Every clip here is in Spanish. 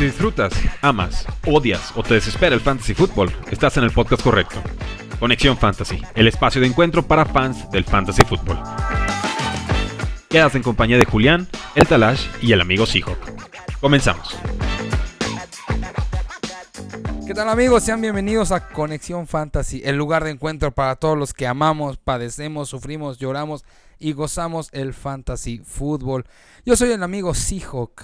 Si disfrutas, amas, odias o te desespera el fantasy fútbol, estás en el podcast correcto. Conexión Fantasy, el espacio de encuentro para fans del fantasy fútbol. Quedas en compañía de Julián, el Talash y el amigo Seahawk. Comenzamos. ¿Qué tal amigos? Sean bienvenidos a Conexión Fantasy, el lugar de encuentro para todos los que amamos, padecemos, sufrimos, lloramos y gozamos el fantasy fútbol. Yo soy el amigo Seahawk.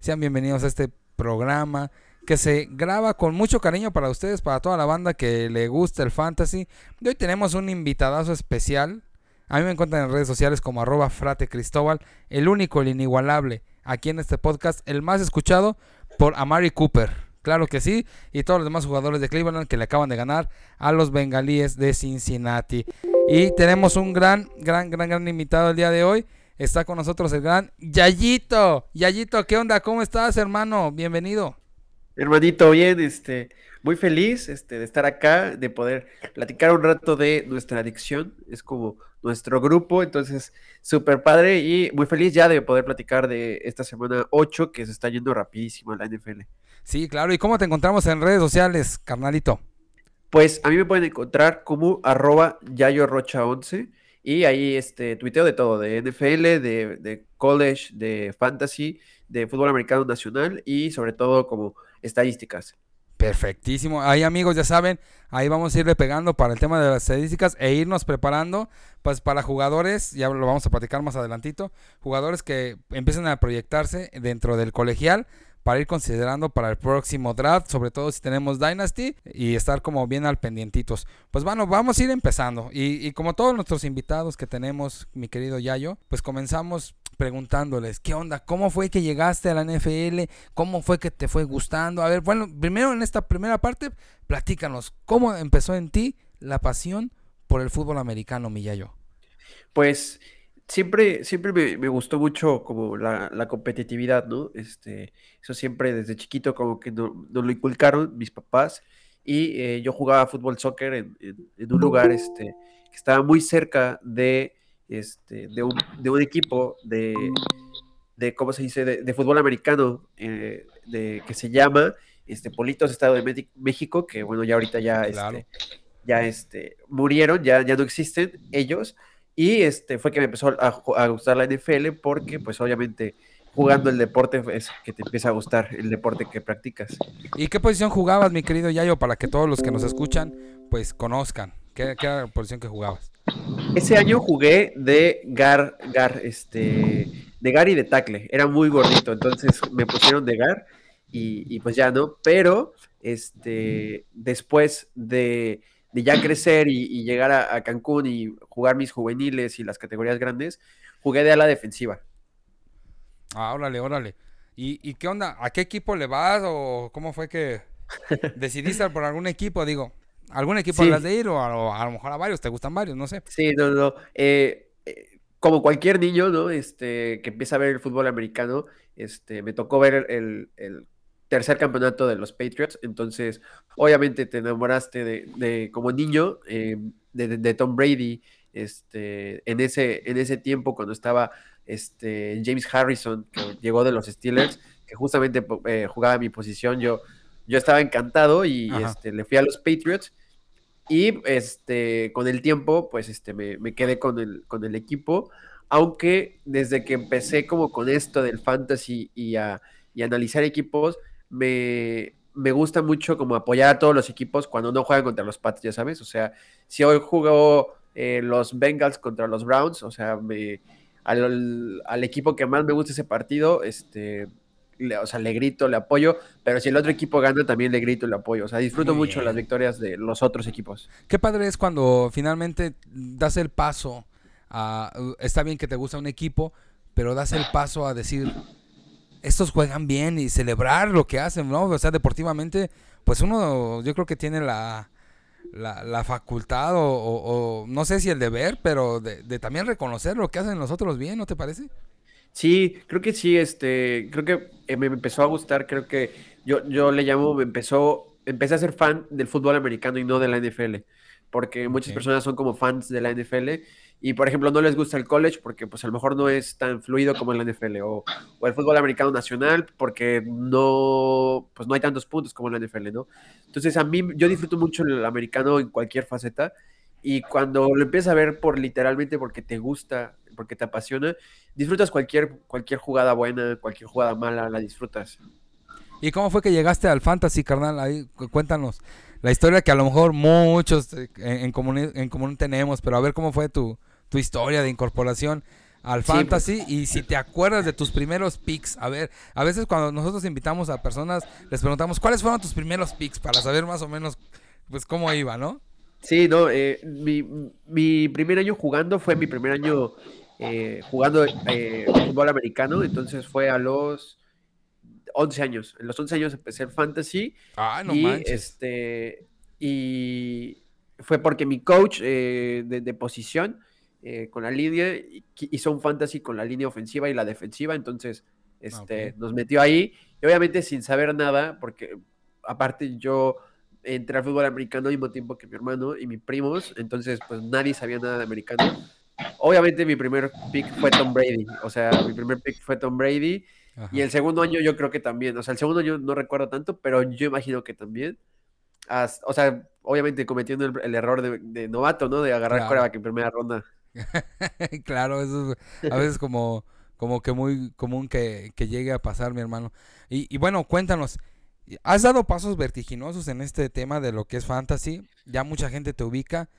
Sean bienvenidos a este programa que se graba con mucho cariño para ustedes, para toda la banda que le gusta el fantasy. Y hoy tenemos un invitadazo especial. A mí me encuentran en redes sociales como arroba frate cristóbal, el único, el inigualable, aquí en este podcast, el más escuchado por Amari Cooper. Claro que sí, y todos los demás jugadores de Cleveland que le acaban de ganar a los bengalíes de Cincinnati. Y tenemos un gran, gran, gran, gran invitado el día de hoy. Está con nosotros el gran Yayito. Yayito, ¿qué onda? ¿Cómo estás, hermano? Bienvenido. Hermanito, bien, este, muy feliz este, de estar acá, de poder platicar un rato de nuestra adicción. Es como nuestro grupo, entonces súper padre y muy feliz ya de poder platicar de esta semana 8 que se está yendo rapidísimo en la NFL. Sí, claro. ¿Y cómo te encontramos en redes sociales, carnalito? Pues a mí me pueden encontrar como arroba yayorocha11 y ahí este, tuiteo de todo, de NFL, de, de college, de fantasy, de fútbol americano nacional y sobre todo como estadísticas. Perfectísimo. Ahí amigos, ya saben, ahí vamos a irle pegando para el tema de las estadísticas e irnos preparando pues para jugadores, ya lo vamos a platicar más adelantito, jugadores que empiecen a proyectarse dentro del colegial para ir considerando para el próximo draft, sobre todo si tenemos Dynasty y estar como bien al pendientitos. Pues bueno, vamos a ir empezando y, como todos nuestros invitados que tenemos, mi querido Yayo, pues comenzamos preguntándoles, ¿qué onda? ¿Cómo fue que llegaste a la NFL? ¿Cómo fue que te fue gustando? A ver, bueno, primero en esta primera parte, platícanos, ¿cómo empezó en ti la pasión por el fútbol americano, mi Yayo? Pues siempre, siempre me, gustó mucho como la, competitividad, ¿no? Este, eso siempre desde chiquito como que nos lo inculcaron mis papás y eh, yo jugaba fútbol soccer en, un lugar este, que estaba muy cerca de, este, de, un, equipo de, de, ¿cómo se dice?, de, fútbol americano eh, de, que se llama este, Politos Estado de México, que bueno, ya ahorita ya, este, ya este, murieron, ya, ya no existen ellos, y este fue que me empezó a, gustar la NFL porque, pues obviamente, jugando el deporte es que te empieza a gustar el deporte que practicas. ¿Y qué posición jugabas, mi querido Yayo, para que todos los que nos escuchan, pues conozcan? ¿Qué, era la posición que jugabas? Ese año jugué de gar, gar, este, de gar y de tackle. Era muy gordito, entonces me pusieron de gar y, y pues ya no. Pero, este, después de de ya crecer y, llegar a, Cancún y jugar mis juveniles y las categorías grandes, jugué de ala defensiva. Ah, órale, órale. ¿Y, qué onda? ¿A qué equipo le vas o cómo fue que decidiste por algún equipo? Digo, ¿algún equipo sí. de ir o a, lo mejor a varios? ¿Te gustan varios? No sé. Sí, no, no. Eh, eh, como cualquier niño, ¿no? Este, que empieza a ver el fútbol americano, este, me tocó ver el tercer campeonato de los Patriots, entonces obviamente te enamoraste de, como niño eh, de, Tom Brady, este, en ese, en ese tiempo cuando estaba este, James Harrison, que llegó de los Steelers, que justamente eh, jugaba mi posición, yo, yo estaba encantado y este, le fui a los Patriots. Y este, con el tiempo, pues este, me, quedé con el, con el equipo. Aunque desde que empecé como con esto del fantasy y a, y analizar equipos, me, gusta mucho como apoyar a todos los equipos cuando no juegan contra los Pats, ya sabes. O sea, si hoy jugó eh, los Bengals contra los Browns, o sea, me, al, equipo que más me gusta ese partido, este, le, o sea, le grito, le apoyo, pero si el otro equipo gana, también le grito, le apoyo. O sea, disfruto mucho las victorias de los otros equipos. Qué padre es cuando finalmente das el paso a... Está bien que te gusta un equipo, pero das el paso a decir, estos juegan bien y celebrar lo que hacen, ¿no? O sea, deportivamente, pues uno yo creo que tiene la, la, facultad o, no sé si el deber, pero de, también reconocer lo que hacen los otros bien, ¿no te parece? Sí, creo que sí, este, creo que eh, me empezó a gustar, creo que yo, yo le llamo, me empezó, empecé a ser fan del fútbol americano y no de la NFL, porque muchas Ok. personas son como fans de la NFL y, por ejemplo, no les gusta el college porque pues a lo mejor no es tan fluido como en la NFL o, o el fútbol americano nacional porque no, pues no hay tantos puntos como en la NFL, ¿no? Entonces a mí yo disfruto mucho el americano en cualquier faceta y cuando lo empiezas a ver por literalmente porque te gusta, porque te apasiona, disfrutas cualquier, cualquier jugada buena, cualquier jugada mala, la disfrutas. ¿Y cómo fue que llegaste al fantasy, carnal? Ahí, cu- cuéntanos la historia que a lo mejor muchos eh, en, en común, en común tenemos, pero a ver cómo fue tu, tu historia de incorporación al Sí, fantasy y si te acuerdas de tus primeros picks. A ver, a veces cuando nosotros invitamos a personas, les preguntamos, ¿cuáles fueron tus primeros picks? Para saber más o menos, pues, cómo iba, ¿no? Sí, no, eh, mi, mi primer año jugando fue mi primer año eh, jugando eh, fútbol americano, entonces fue a los 11 años. En los 11 años empecé el fantasy Ah, no y, manches. este, y fue porque mi coach eh, de, de posición eh, con la línea hizo un fantasy con la línea ofensiva y la defensiva, entonces este, Ok. nos metió ahí y obviamente sin saber nada, porque aparte yo entré al fútbol americano al mismo tiempo que mi hermano y mis primos, entonces pues nadie sabía nada de americano. Obviamente mi primer pick fue Tom Brady, o sea, mi primer pick fue Tom Brady Ajá. y el segundo año yo creo que también, o sea, el segundo año no recuerdo tanto, pero yo imagino que también. As- o sea, obviamente cometiendo el, el error de, de novato, ¿no? De agarrar Claro. en primera ronda. claro, eso es a veces como, como que muy común que, que llegue a pasar, mi hermano. Y, y bueno, cuéntanos, has dado pasos vertiginosos en este tema de lo que es fantasy, ya mucha gente te ubica.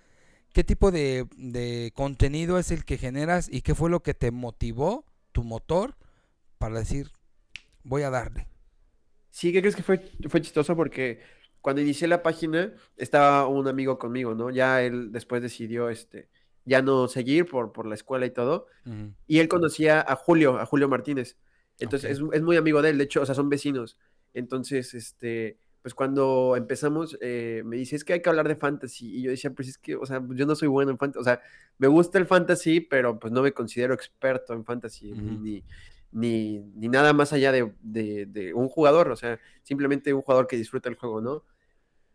¿Qué tipo de, de contenido es el que generas y qué fue lo que te motivó, tu motor, para decir, voy a darle? Sí, ¿qué crees que fue, fue chistoso? Porque cuando inicié la página estaba un amigo conmigo, ¿no? Ya él después decidió, este, ya no seguir por, por la escuela y todo. Y él conocía a Julio, a Julio Martínez. Entonces es, es muy amigo de él, de hecho, o sea, son vecinos. Entonces, este, pues cuando empezamos, eh, me dice, es que hay que hablar de fantasy. Y yo decía, pues es que, o sea, yo no soy bueno en fantasy. O sea, me gusta el fantasy, pero pues no me considero experto en fantasy, ni, ni, ni nada más allá de, de- de un jugador. O sea, simplemente un jugador que disfruta el juego, ¿no?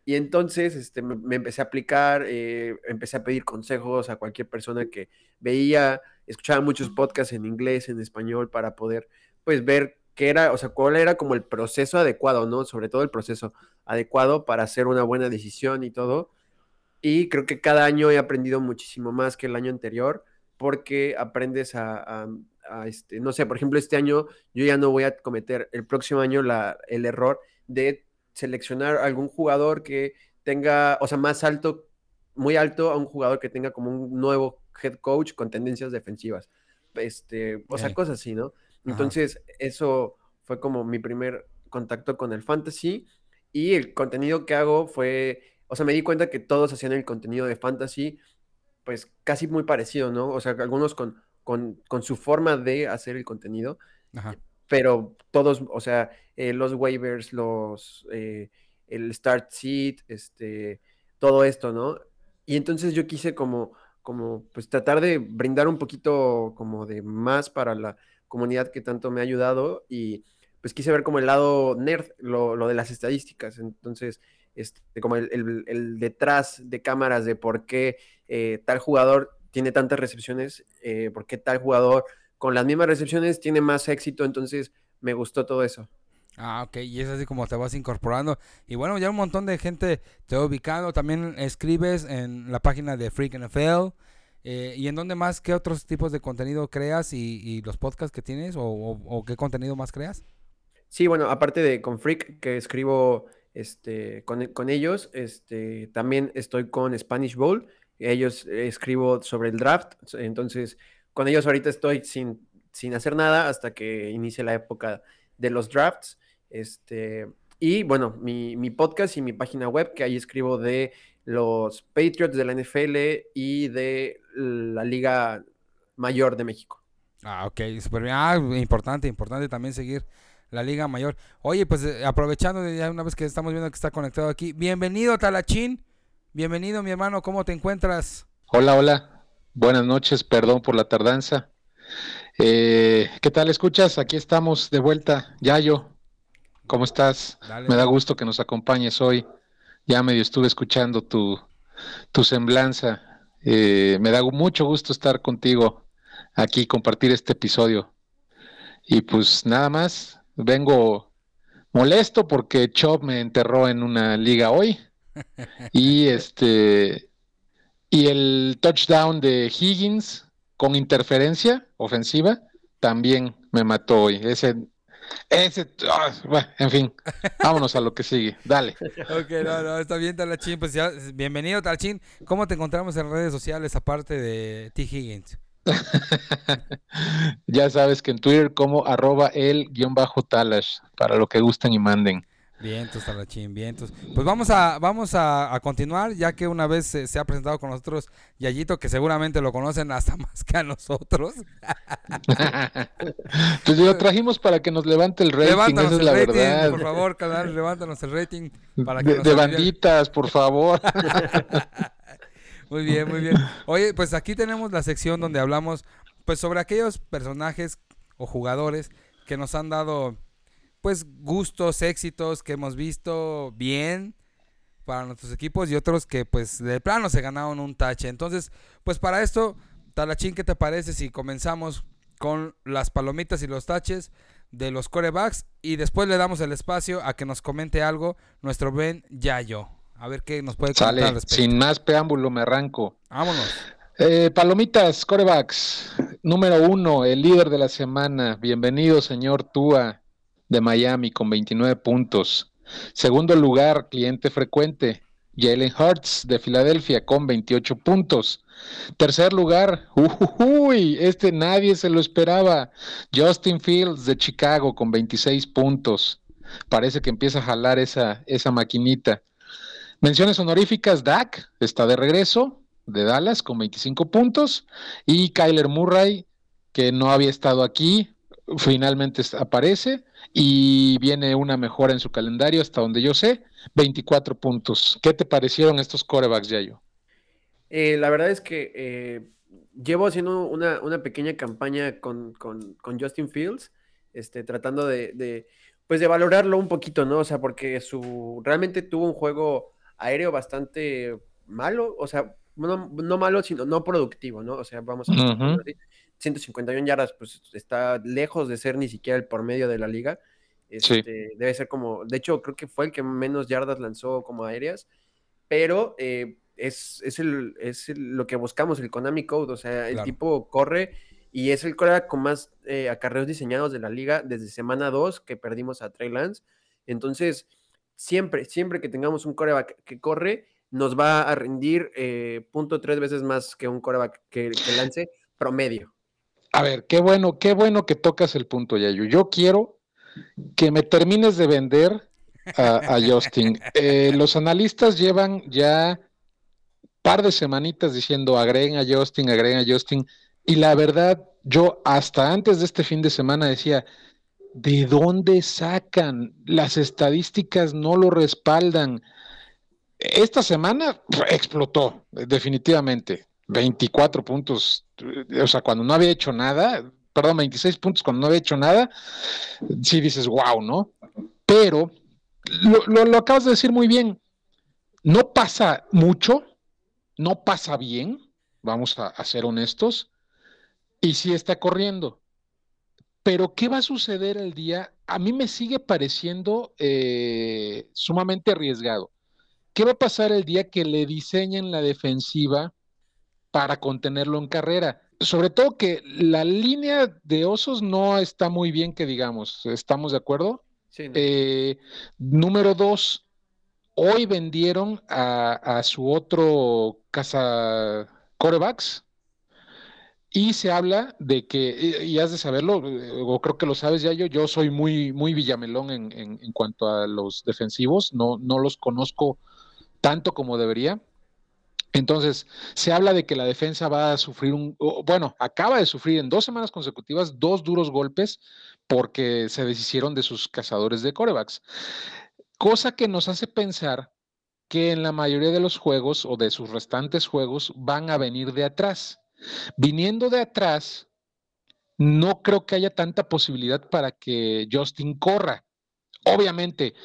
Y entonces este, me, me empecé a aplicar, eh, empecé a pedir consejos a cualquier persona que veía, escuchaba muchos podcasts en inglés, en español, para poder, pues, ver qué era, o sea, cuál era como el proceso adecuado, ¿no? Sobre todo el proceso adecuado para hacer una buena decisión y todo. Y creo que cada año he aprendido muchísimo más que el año anterior, porque aprendes a, a- a, este, no sé, por ejemplo, este año yo ya no voy a cometer el próximo año la, el error de seleccionar algún jugador que tenga, o sea, más alto, muy alto a un jugador que tenga como un nuevo head coach con tendencias defensivas. Este, o sea, cosas así, ¿no? Ajá. Entonces, eso fue como mi primer contacto con el fantasy y el contenido que hago fue, o sea, me di cuenta que todos hacían el contenido de fantasy, pues casi muy parecido, ¿no? O sea, algunos con, con, con su forma de hacer el contenido, Ajá. pero todos, o sea, eh, los waivers, los, eh, el start seat, este, todo esto, ¿no? Y entonces yo quise como, como, pues tratar de brindar un poquito como de más para la comunidad que tanto me ha ayudado y pues quise ver como el lado nerd, lo, lo de las estadísticas, entonces, este, como el, el- el detrás de cámaras de por qué eh, tal jugador tiene tantas recepciones, eh, por qué tal jugador con las mismas recepciones tiene más éxito, entonces me gustó todo eso. Ah, ok, y es así como te vas incorporando. Y bueno, ya un montón de gente te va ubicando. También escribes en la página de Freak NFL. eh, ¿Y en dónde más? ¿Qué otros tipos de contenido creas y, y los podcasts que tienes? ¿O, o- o qué contenido más creas? Sí, bueno, aparte de con Freak, que escribo este, con, con ellos, este, también estoy con Spanish Bowl. Ellos escribo sobre el draft, entonces con ellos ahorita estoy sin, sin hacer nada hasta que inicie la época de los drafts. Este, y bueno, mi, mi podcast y mi página web, que ahí escribo de los Patriots de la NFL y de la Liga Mayor de México. Ah, ok, súper bien. Ah, importante, importante también seguir la Liga Mayor. Oye, pues eh, aprovechando ya una vez que estamos viendo que está conectado aquí, bienvenido Talachín. Bienvenido, mi hermano, ¿cómo te encuentras? Hola, hola. Buenas noches, perdón por la tardanza. Eh, ¿qué tal escuchas? Aquí estamos de vuelta. Yayo, ¿cómo estás? Dale. Me da gusto que nos acompañes hoy. Ya medio estuve escuchando tu, tu semblanza. Eh, me da mucho gusto estar contigo aquí, compartir este episodio. Y pues nada más, vengo molesto porque Chop me enterró en una liga hoy. Y este y el touchdown de Higgins con interferencia ofensiva también me mató hoy. Ese ese, ah, bueno, en fin, vámonos a lo que sigue. Dale. Ok, no, no, está bien, Talachín. Pues ya, bienvenido, Talachín. ¿Cómo te encontramos en redes sociales aparte de T. Higgins? ya sabes que en Twitter como arroba el guion bajo Talash, para lo que gusten y manden. Vientos, Talachín, vientos. Pues vamos a, vamos a, continuar, ya que una vez se, ha presentado con nosotros Yayito, que seguramente lo conocen hasta más que a nosotros. pues lo trajimos para que nos levante el rating, esa es la verdad. Por favor, canal, levántanos el rating. Para que de, banditas, por favor. muy bien, muy bien. Oye, pues aquí tenemos la sección donde hablamos pues sobre aquellos personajes o jugadores que nos han dado pues gustos, éxitos que hemos visto bien para nuestros equipos y otros que pues de plano se ganaron un tache. Entonces, pues para esto, Talachín, ¿qué te parece si comenzamos con las palomitas y los taches de los corebacks y después le damos el espacio a que nos comente algo nuestro Ben Yayo? A ver qué nos puede contar. sin más preámbulo me arranco. Vámonos. Eh, palomitas, corebacks. Número uno, el líder de la semana. Bienvenido, señor Tua de Miami con 29 puntos. Segundo lugar, cliente frecuente, Jalen Hurts de Filadelfia con 28 puntos. Tercer lugar, uy, este nadie se lo esperaba, Justin Fields de Chicago con 26 puntos. Parece que empieza a jalar esa, esa maquinita. Menciones honoríficas, Dak está de regreso de Dallas con 25 puntos y Kyler Murray, que no había estado aquí, finalmente aparece y viene una mejora en su calendario hasta donde yo sé, 24 puntos. ¿Qué te parecieron estos corebacks, Yayo? Eh, la verdad es que eh, llevo haciendo una, pequeña campaña con, Justin Fields, este, tratando de, pues de valorarlo un poquito, ¿no? O sea, porque su realmente tuvo un juego aéreo bastante malo, o sea, no, no malo, sino no productivo, ¿no? O sea, vamos a 151 yardas, pues está lejos de ser ni siquiera el por medio de la liga. Este, debe ser como, de hecho, creo que fue el que menos yardas lanzó como aéreas, pero eh, es, es, el, es lo que buscamos, el Konami Code, o sea, el tipo corre y es el coreback con más eh, acarreos diseñados de la liga desde semana 2 que perdimos a Trey Lance. Entonces, siempre, siempre que tengamos un coreback que corre, nos va a rendir eh, punto tres veces más que un coreback que, que lance promedio. A ver, qué bueno, qué bueno que tocas el punto, Yayo. Yo quiero que me termines de vender a, Justin. Eh, los analistas llevan ya par de semanitas diciendo agreguen a Justin, agreguen a Justin. Y la verdad, yo hasta antes de este fin de semana decía, ¿de dónde sacan? Las estadísticas no lo respaldan. Esta semana explotó, definitivamente. 24 puntos, o sea, cuando no había hecho nada, perdón, 26 puntos cuando no había hecho nada, sí dices, wow, ¿no? Pero lo, lo, acabas de decir muy bien, no pasa mucho, no pasa bien, vamos a, ser honestos, y sí está corriendo. Pero ¿qué va a suceder el día? A mí me sigue pareciendo eh, sumamente arriesgado. ¿Qué va a pasar el día que le diseñen la defensiva para contenerlo en carrera. Sobre todo que la línea de osos no está muy bien, que digamos, ¿estamos de acuerdo? Sí. Eh, número dos, hoy vendieron a, su otro casa corebacks y se habla de que, y has de saberlo, o creo que lo sabes ya yo, yo soy muy, muy villamelón en, en cuanto a los defensivos, no, no los conozco tanto como debería entonces, se habla de que la defensa va a sufrir un, bueno, acaba de sufrir en dos semanas consecutivas dos duros golpes porque se deshicieron de sus cazadores de corebacks. Cosa que nos hace pensar que en la mayoría de los juegos o de sus restantes juegos van a venir de atrás. Viniendo de atrás, no creo que haya tanta posibilidad para que Justin corra. Obviamente,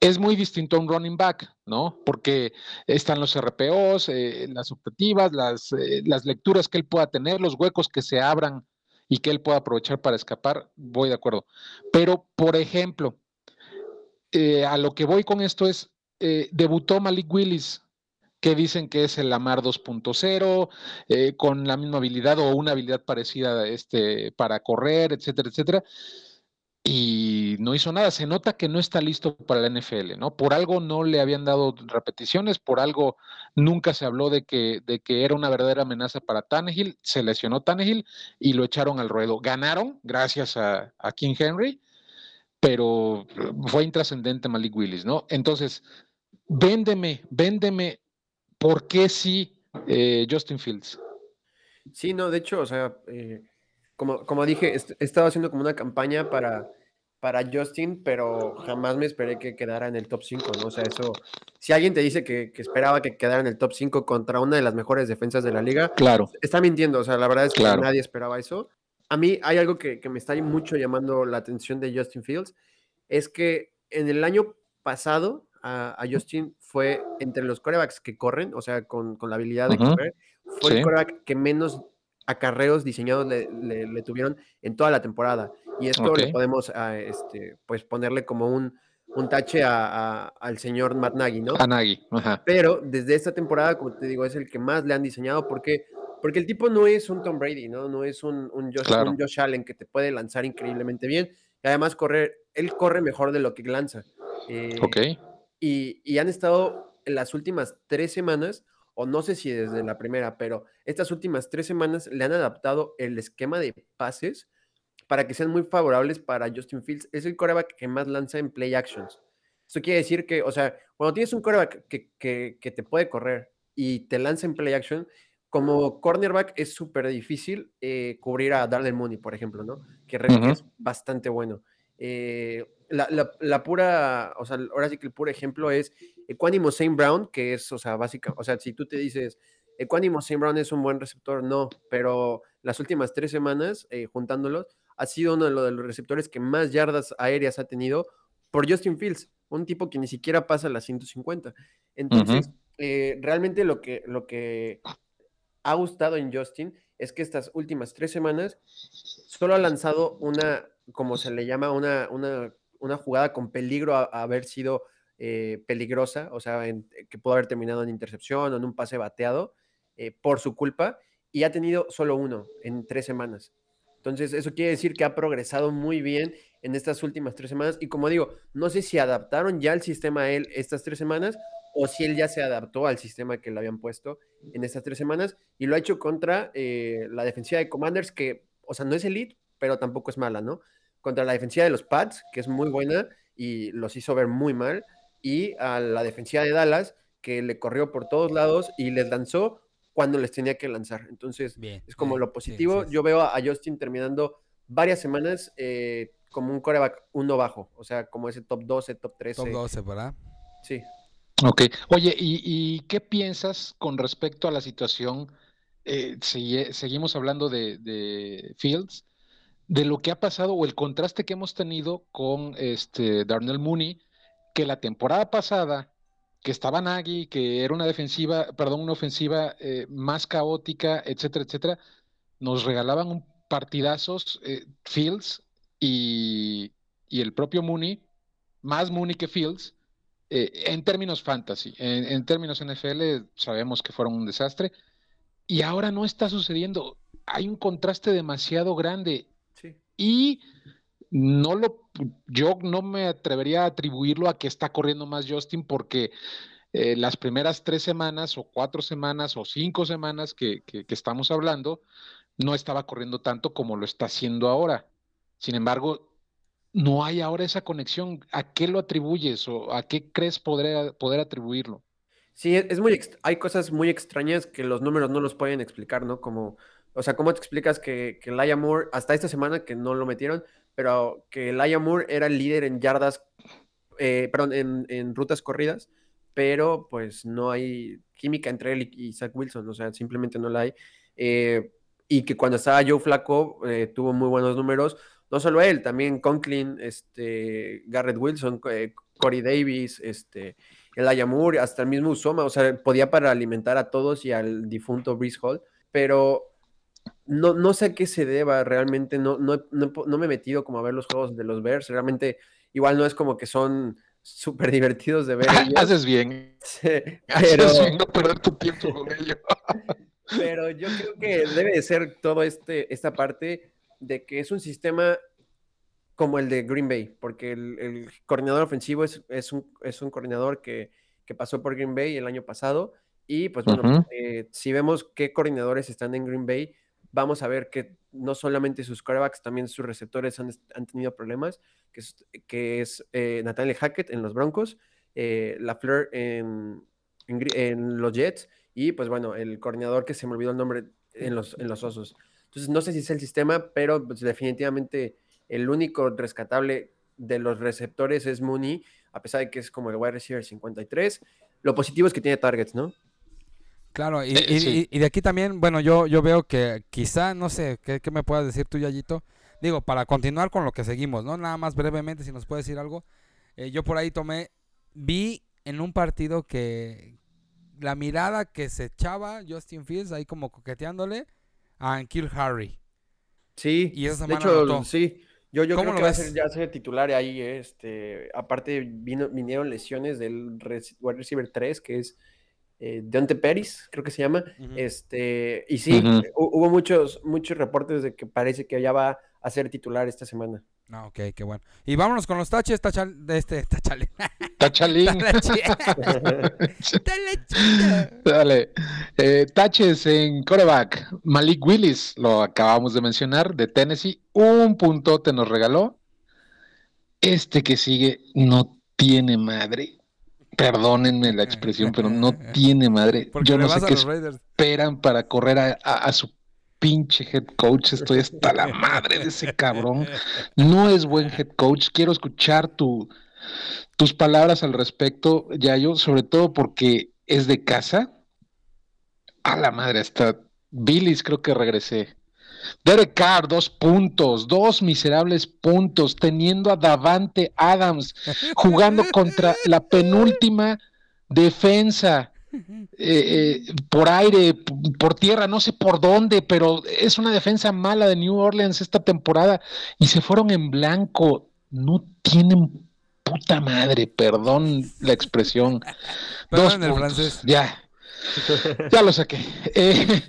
es muy distinto a un running back, ¿no? Porque están los RPOs, eh, las objetivas, las, eh, las lecturas que él pueda tener, los huecos que se abran y que él pueda aprovechar para escapar, voy de acuerdo. Pero, por ejemplo, eh, a lo que voy con esto es, debutó Malik Willis, que dicen que es el Lamar 2.0, con la misma habilidad o una habilidad parecida este, para correr, etcétera, etcétera y no hizo nada. Se nota que no está listo para la NFL, ¿no? Por algo no le habían dado repeticiones, por algo nunca se habló de que, de que era una verdadera amenaza para Tannehill. Se lesionó Tannehill y lo echaron al ruedo. Ganaron gracias a, King Henry, pero fue intrascendente Malik Willis, ¿no? Entonces, véndeme, véndeme, ¿por qué sí eh, Justin Fields? Sí, no, de hecho, o sea, eh, como, dije, he estado haciendo como una campaña para, para Justin, pero jamás me esperé que quedara en el top 5, ¿no? O sea, eso, si alguien te dice que, esperaba que quedara en el top 5 contra una de las mejores defensas de la liga, claro. está mintiendo, o sea, la verdad es que nadie esperaba eso. A mí hay algo que, me está mucho llamando la atención de Justin Fields, es que en el año pasado a, Justin fue entre los corebacks que corren, o sea, con, la habilidad de correr, fue el coreback que menos acarreos diseñados le, tuvieron en toda la temporada. Y esto le podemos ah, este, pues ponerle como un, un tache al señor Matt Nagy, ¿no? A Nagy, Pero desde esta temporada, como te digo, es el que más le han diseñado porque, porque el tipo no es un Tom Brady, ¿no? No es un, un, Josh, Allen que te puede lanzar increíblemente bien. Y además correr, él corre mejor de lo que lanza. Eh, ok. Y, y han estado en las últimas tres semanas o no sé si desde la primera, pero estas últimas tres semanas le han adaptado el esquema de pases para que sean muy favorables para Justin Fields. Es el coreback que más lanza en play actions. Esto quiere decir que, o sea, cuando tienes un coreback que, que, te puede correr y te lanza en play action, como cornerback es súper difícil eh, cubrir a Darnell Mooney, por ejemplo, ¿no? Que realmente es bastante bueno. Eh, la, pura, o sea, ahora sí que el puro ejemplo es Equanimo Saint Brown, que es, o sea, básica, o sea, si tú te dices, Equanimo Saint Brown es un buen receptor, no, pero las últimas tres semanas, eh, juntándolos, ha sido uno de los, receptores que más yardas aéreas ha tenido por Justin Fields, un tipo que ni siquiera pasa las 150. Entonces, eh, realmente lo que, lo que ha gustado en Justin es que estas últimas tres semanas solo ha lanzado una, como se le llama, una, una una jugada con peligro a, haber sido eh, peligrosa, o sea, que pudo haber terminado en intercepción o en un pase bateado eh, por su culpa, y ha tenido solo uno en tres semanas. Entonces, eso quiere decir que ha progresado muy bien en estas últimas tres semanas. Y como digo, no sé si adaptaron ya el sistema a él estas tres semanas o si él ya se adaptó al sistema que le habían puesto en estas tres semanas y lo ha hecho contra eh, la defensiva de Commanders, que, o sea, no es elite, pero tampoco es mala, ¿no? contra la defensiva de los Pats, que es muy buena y los hizo ver muy mal, y a la defensiva de Dallas, que le corrió por todos lados y les lanzó cuando les tenía que lanzar. Entonces, es como lo positivo. Yo veo a Justin terminando varias semanas eh, como un coreback uno bajo, o sea, como ese top 12, top 13. Top 12, ¿verdad? Sí. Ok. Oye, ¿y, qué piensas con respecto a la situación? Eh, seguimos hablando de, de Fields de lo que ha pasado o el contraste que hemos tenido con este Darnell Mooney, que la temporada pasada, que estaba Nagy, que era una defensiva, perdón, una ofensiva eh, más caótica, etcétera, etcétera, nos regalaban un partidazos eh, Fields y, el propio Mooney, más Mooney que Fields, eh, en términos fantasy, en, en, términos NFL sabemos que fueron un desastre, y ahora no está sucediendo. Hay un contraste demasiado grande y no lo, yo no me atrevería a atribuirlo a que está corriendo más Justin porque eh, las primeras tres semanas o cuatro semanas o cinco semanas que, estamos hablando, no estaba corriendo tanto como lo está haciendo ahora. Sin embargo, no hay ahora esa conexión. ¿A qué lo atribuyes o a qué crees poder, poder atribuirlo? Sí, es muy, hay cosas muy extrañas que los números no los pueden explicar, ¿no? Como o sea, ¿cómo te explicas que, que Moore, hasta esta semana que no lo metieron, pero que Laia Moore era el líder en yardas, eh, perdón, en, rutas corridas, pero pues no hay química entre él y, Zach Wilson, o sea, simplemente no la hay. Eh, y que cuando estaba Joe Flaco eh, tuvo muy buenos números, no solo él, también Conklin, este, Garrett Wilson, Corey Davis, este, el Ayamur, hasta el mismo Usoma, o sea, podía para alimentar a todos y al difunto Breeze Hall, pero no, no sé a qué se deba realmente, no, no, no, me he metido como a ver los juegos de los Bears, realmente igual no es como que son súper divertidos de ver. Haces bien. pero... Haces bien no perder tu tiempo con ellos. pero yo creo que debe de ser todo este, esta parte de que es un sistema como el de Green Bay, porque el, coordinador ofensivo es, es, un, es un coordinador que, que, pasó por Green Bay el año pasado. Y pues bueno, eh, si vemos qué coordinadores están en Green Bay, vamos a ver que no solamente sus quarterbacks, también sus receptores han, han tenido problemas, que es, que es eh, Nathaniel Hackett en los Broncos, eh, LaFleur en, en, los Jets y pues bueno, el coordinador que se me olvidó el nombre en los, en los Osos. Entonces no sé si es el sistema, pero pues, definitivamente el único rescatable de los receptores es Mooney, a pesar de que es como el wide receiver 53. Lo positivo es que tiene targets, ¿no? Claro, y, de aquí también, bueno, yo, yo veo que quizá, no sé, ¿qué, me puedas decir tú, Yayito? Digo, para continuar con lo que seguimos, ¿no? Nada más brevemente, si nos puedes decir algo. Eh, yo por ahí tomé, vi en un partido que la mirada que se echaba Justin Fields ahí como coqueteándole a Kill Harry. Sí, y esa de hecho, sí. Yo, yo creo que va a ser ya ser titular ahí. Este, aparte, vino, vinieron lesiones del wide receiver 3, que es eh, Deonte Pérez, creo que se llama. este, y sí, hubo muchos, muchos reportes de que parece que ya va a ser titular esta semana. Ah, ok, qué bueno. Y vámonos con los taches, tachal, de este, tachalín. Tachalín. Dale. Eh, taches en coreback. Malik Willis, lo acabamos de mencionar, de Tennessee. Un punto te nos regaló. Este que sigue no tiene madre. Perdónenme la expresión, pero no tiene madre. Yo no sé qué esperan para correr a, a su pinche head coach, estoy hasta la madre de ese cabrón. No es buen head coach. Quiero escuchar tu, tus palabras al respecto, Yayo, sobre todo porque es de casa. A la madre, hasta Billis creo que regresé. Derek Carr, dos puntos, dos miserables puntos, teniendo a Davante Adams jugando contra la penúltima defensa eh, eh, por aire, por tierra, no sé por dónde, pero es una defensa mala de New Orleans esta temporada y se fueron en blanco. No tienen puta madre, perdón la expresión. Dos francés. Ya. Ya lo saqué. Eh,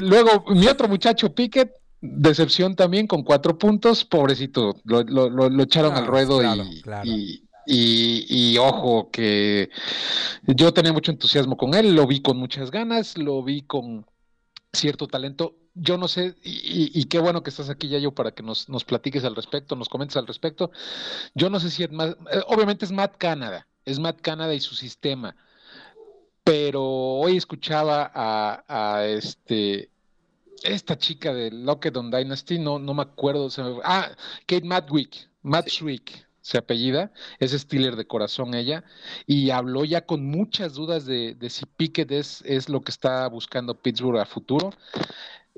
luego, mi otro muchacho, Pickett, decepción también con cuatro puntos. Pobrecito, lo, echaron al ruedo y, y, ojo, que yo tenía mucho entusiasmo con él, lo vi con muchas ganas, lo vi con cierto talento. Yo no sé, y, qué bueno que estás aquí, ya yo, para que nos, nos, platiques al respecto, nos comentes al respecto. Yo no sé si es más, eh, obviamente es Matt Canada, es Matt Canada y su sistema, pero hoy escuchaba a, este, esta chica de Lockett on Dynasty, no, no me acuerdo, ah, Kate Madwick, Matt se apellida, es Steeler de corazón ella, y habló ya con muchas dudas de, si Pickett es, es, lo que está buscando Pittsburgh a futuro.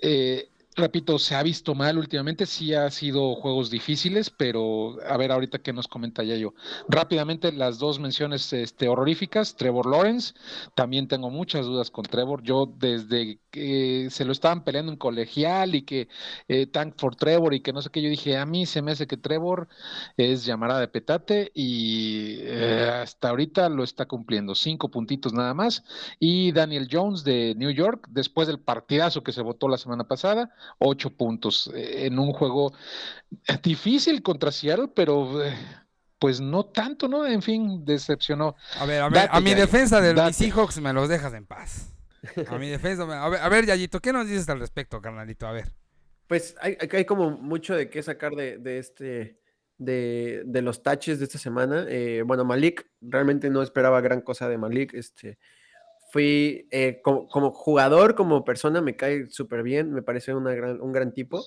Eh, repito, se ha visto mal últimamente, sí ha sido juegos difíciles, pero a ver ahorita qué nos comenta yo. Rápidamente las dos menciones este, horroríficas, Trevor Lawrence, también tengo muchas dudas con Trevor, yo desde que se lo estaban peleando en colegial y que eh, Tank for Trevor y que no sé qué, yo dije, a mí se me hace que Trevor es llamada de petate y eh, hasta ahorita lo está cumpliendo, cinco puntitos nada más, y Daniel Jones de New York, después del partidazo que se votó la semana pasada, ocho puntos eh, en un juego difícil contra Seattle, pero pues no tanto, ¿no? En fin, decepcionó. A ver, a ver, a mi defensa de mis Seahawks me los dejas en paz. A mi defensa, a ver, a ver, Yayito, ¿qué nos dices al respecto, carnalito? A ver. Pues hay, hay como mucho de qué sacar de, de este, de, de, los taches de esta semana. Eh, bueno, Malik, realmente no esperaba gran cosa de Malik. Este, fui eh, como, jugador, como persona, me cae súper bien, me parece una gran, un gran tipo,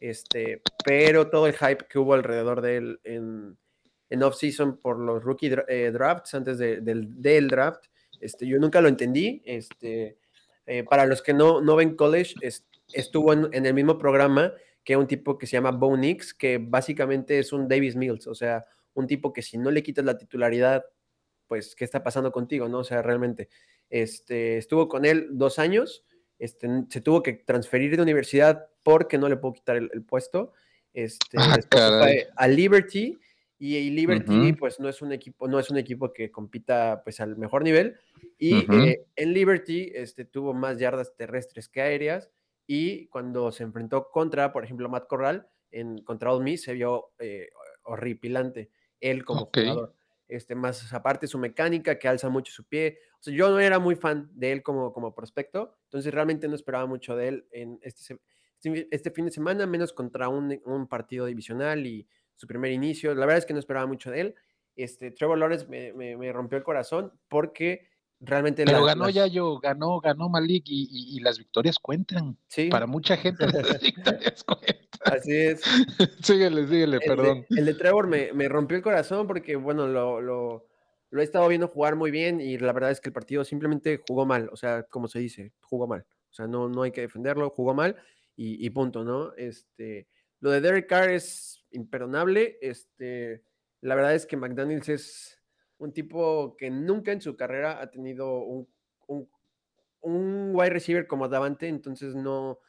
este, pero todo el hype que hubo alrededor de él en, en off-season por los rookie eh, drafts, antes del, del, draft, este, yo nunca lo entendí. Este, eh, para los que no, no ven college, estuvo en, en, el mismo programa que un tipo que se llama Bo Nix, que básicamente es un Davis Mills, o sea, un tipo que si no le quitas la titularidad, pues, ¿qué está pasando contigo, no? O sea, realmente, este, estuvo con él dos años, este, se tuvo que transferir de universidad porque no le puedo quitar el, puesto, este, ah, fue a Liberty, y, Liberty, pues no es un equipo, no es un equipo que compita pues al mejor nivel. Y eh, en Liberty este, tuvo más yardas terrestres que aéreas. Y cuando se enfrentó contra, por ejemplo, Matt Corral, en contra Ole Miss, se vio eh, horripilante él como jugador. Este, más aparte su mecánica, que alza mucho su pie. O sea, yo no era muy fan de él como, como prospecto, entonces realmente no esperaba mucho de él en este, este, este fin de semana, menos contra un, un partido divisional y su primer inicio. La verdad es que no esperaba mucho de él. Este, Trevor Lawrence me, rompió el corazón porque realmente... Pero ganó ya yo, ganó, ganó Malik y, las victorias cuentan. Sí. Para mucha gente las victorias cuentan. Así es. síguele, síguele, perdón. el de Trevor me, rompió el corazón porque, bueno, lo, lo, lo, he estado viendo jugar muy bien y la verdad es que el partido simplemente jugó mal. O sea, como se dice, jugó mal. O sea, no, no hay que defenderlo, jugó mal y, y punto, ¿no? Este, lo de Derek Carr es imperdonable. Este, la verdad es que McDaniels es un tipo que nunca en su carrera ha tenido un, un, wide receiver como Davante, entonces no,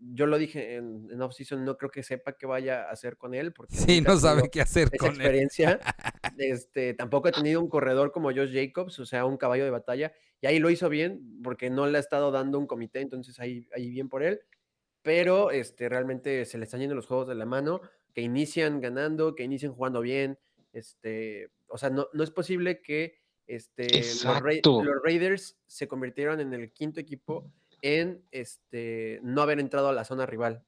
yo lo dije en, en off-season, no creo que sepa qué vaya a hacer con él. Porque sí, no sabe qué hacer con experiencia. Este, tampoco ha tenido un corredor como Josh Jacobs, o sea, un caballo de batalla, y ahí lo hizo bien, porque no le ha estado dando un comité, entonces ahí, ahí bien por él. Pero este, realmente se le están yendo los juegos de la mano que inician ganando, que inician jugando bien. Este, o sea, no, no es posible que este, los, Raiders se convirtieron en el quinto equipo en este, no haber entrado a la zona rival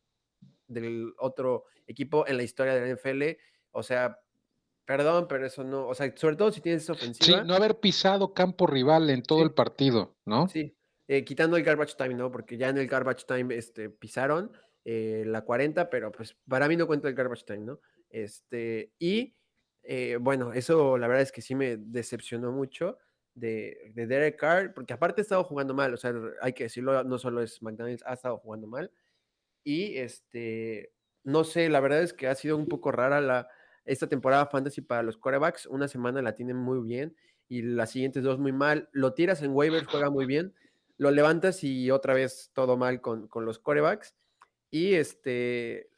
del otro equipo en la historia de la NFL. O sea, perdón, pero eso no, o sea, sobre todo si tienes ofensiva. Sí, no haber pisado campo rival en todo el partido, ¿no? Sí, eh, quitando el garbage time, ¿no? Porque ya en el garbage time este, pisaron eh, la 40, pero pues para mí no cuenta el garbage time, ¿no? Este, y eh, bueno, eso la verdad es que sí me decepcionó mucho de, de, Derek Carr, porque aparte ha estado jugando mal, o sea, hay que decirlo, no solo es McDonald's, ha estado jugando mal. Y este, no sé, la verdad es que ha sido un poco rara la, esta temporada fantasy para los quarterbacks. Una semana la tienen muy bien y las siguientes dos muy mal. Lo tiras en waivers, juega muy bien. Lo levantas y otra vez todo mal con, con los quarterbacks. Y este,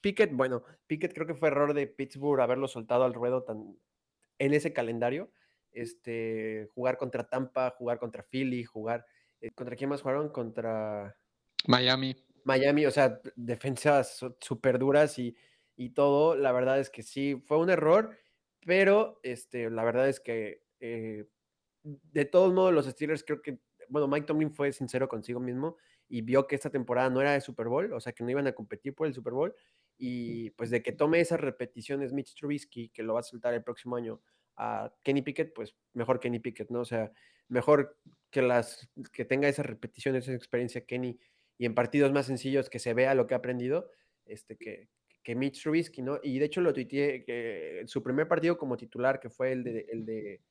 Pickett, bueno, Pickett creo que fue error de Pittsburgh haberlo soltado al ruedo tan, en ese calendario. Este, jugar contra Tampa, jugar contra Philly, jugar. Eh, ¿Contra quién más jugaron? Contra. Miami. Miami, o sea, defensas súper duras y, y, todo. La verdad es que sí, fue un error, pero este, la verdad es que eh, de todos modos los Steelers creo que, bueno, Mike Tomlin fue sincero consigo mismo y vio que esta temporada no era de Super Bowl, o sea, que no iban a competir por el Super Bowl, y pues de que tome esas repeticiones Mitch Trubisky, que lo va a soltar el próximo año a Kenny Pickett, pues mejor Kenny Pickett, ¿no? O sea, mejor que las que tenga esas repeticiones, esa experiencia Kenny y en partidos más sencillos que se vea lo que ha aprendido, este que, que Mitch Trubisky, ¿no? Y de hecho lo tuiteé que su primer partido como titular, que fue el de, el de,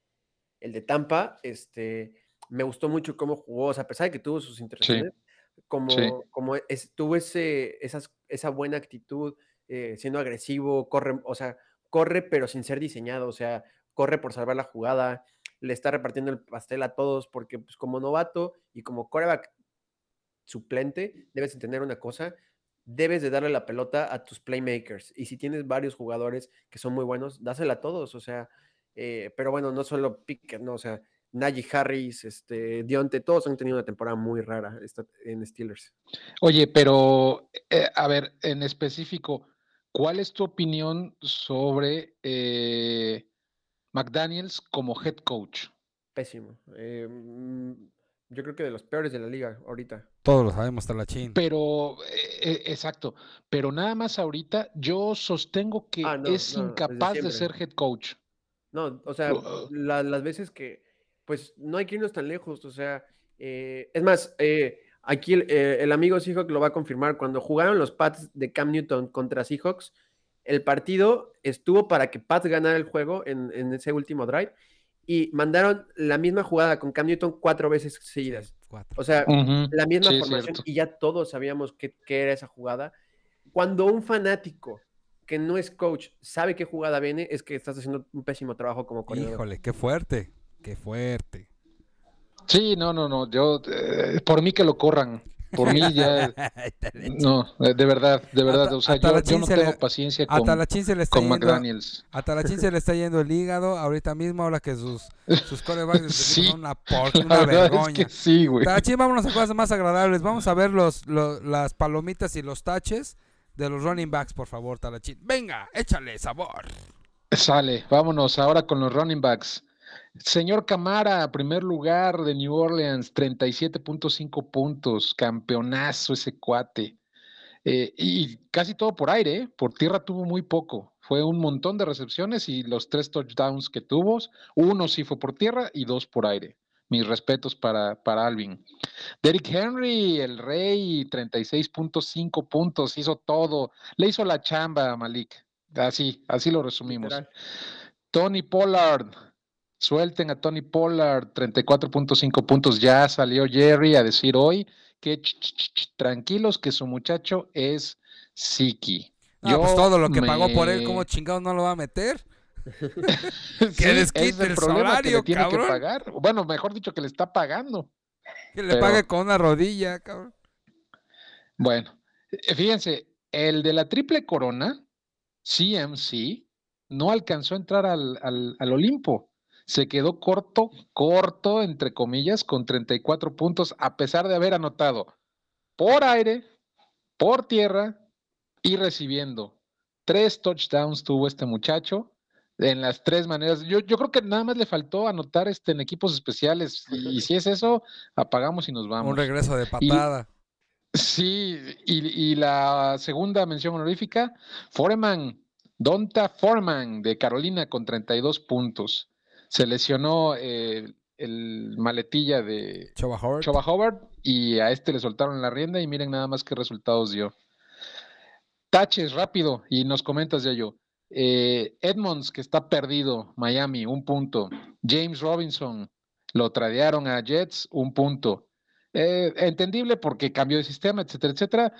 el de Tampa, este, me gustó mucho cómo jugó, o sea, a pesar de que tuvo sus interacciones, como, como tuvo ese, esa buena actitud, eh, siendo agresivo, corre, o sea, corre pero sin ser diseñado, o sea, corre por salvar la jugada, le está repartiendo el pastel a todos, porque pues, como novato y como coreback suplente, debes entender una cosa, debes de darle la pelota a tus playmakers, y si tienes varios jugadores que son muy buenos, dásela a todos, o sea, eh, pero bueno, no solo Pickett, no, o sea, Najee Harris, este, Dionte, todos han tenido una temporada muy rara en Steelers. Oye, pero eh, a ver, en específico, ¿cuál es tu opinión sobre eh, McDaniels como head coach? Pésimo. Eh, mm, yo creo que de los peores de la liga ahorita. Todos lo sabemos, está la chin. Pero, exacto. Pero nada más ahorita, yo sostengo que ah, es incapaz de ser head coach. No, o sea, uh, las veces que pues no hay que irnos tan lejos. O sea, eh, es más, eh, aquí eh, el, amigo Seahawks lo va a confirmar. Cuando jugaron los Pats de Cam Newton contra Seahawks, el partido estuvo para que Pats ganara el juego en, ese último drive y mandaron la misma jugada con Cam Newton cuatro veces seguidas. O sea, la misma formación y ya todos sabíamos qué, qué era esa jugada. Cuando un fanático que no es coach, sabe qué jugada viene, es que estás haciendo un pésimo trabajo como corredor. Híjole, qué fuerte, qué fuerte. Sí, no, no, no. Yo, eh, por mí que lo corran. Por mí ya. no, de, de verdad, de verdad. Hasta- o sea, hasta yo, la no tengo le- paciencia con, Talachín se le está con yendo. McDaniels. A Talachín se le está yendo el hígado ahorita mismo, ahora que sus, sus corebacks Sí, son una, por, La una vergoña. es que sí, güey. Talachín, vámonos a cosas más agradables. Vamos a ver los, los- las palomitas y los taches de los running backs, por favor, Talachín. Venga, échale sabor. Sale, vámonos ahora con los running backs. Señor Camara, primer lugar de New Orleans, 37.5 puntos, campeonazo ese cuate. Eh, y casi todo por aire, ¿eh? por tierra tuvo muy poco. Fue un montón de recepciones y los tres touchdowns que tuvo, uno sí fue por tierra y dos por aire. Mis respetos para, para Alvin. Derrick Henry, el rey, 36.5 puntos, hizo todo. Le hizo la chamba a Malik. Así, así lo resumimos. Literal. Tony Pollard. Suelten a Tony Pollard, 34.5 puntos. Ya salió Jerry a decir hoy que ch, ch, ch, ch, tranquilos que su muchacho es Siki. Ah, pues todo lo que pagó por él, ¿cómo chingados no lo va a meter? Sí, desquite es el el problema que salario, le tiene cabrón. que pagar. Bueno, mejor dicho que le está pagando. Que le Pero- pague con una rodilla, cabrón. Bueno, eh, fíjense, el de la triple corona, CMC, no alcanzó a entrar al, al- al Olimpo. Se quedó corto, corto, entre comillas, con 34 puntos, a pesar de haber anotado por aire, por tierra y recibiendo. Tres touchdowns tuvo este muchacho en las tres maneras. Yo, yo creo que nada más le faltó anotar este, en equipos especiales. Y, y si es eso, apagamos y nos vamos. Un regreso de patada. Sí, y, y la segunda mención honorífica, Foreman, Donta Foreman de Carolina con 32 puntos. Se lesionó eh, el maletilla de Choba Howard. Choba Howard y a este le soltaron la rienda y miren nada más qué resultados dio. Taches rápido y nos comentas ya yo. Eh, Edmonds que está perdido, Miami, un punto. James Robinson, lo tradearon a Jets, un punto. Eh, entendible porque cambió de sistema, etcétera, etcétera.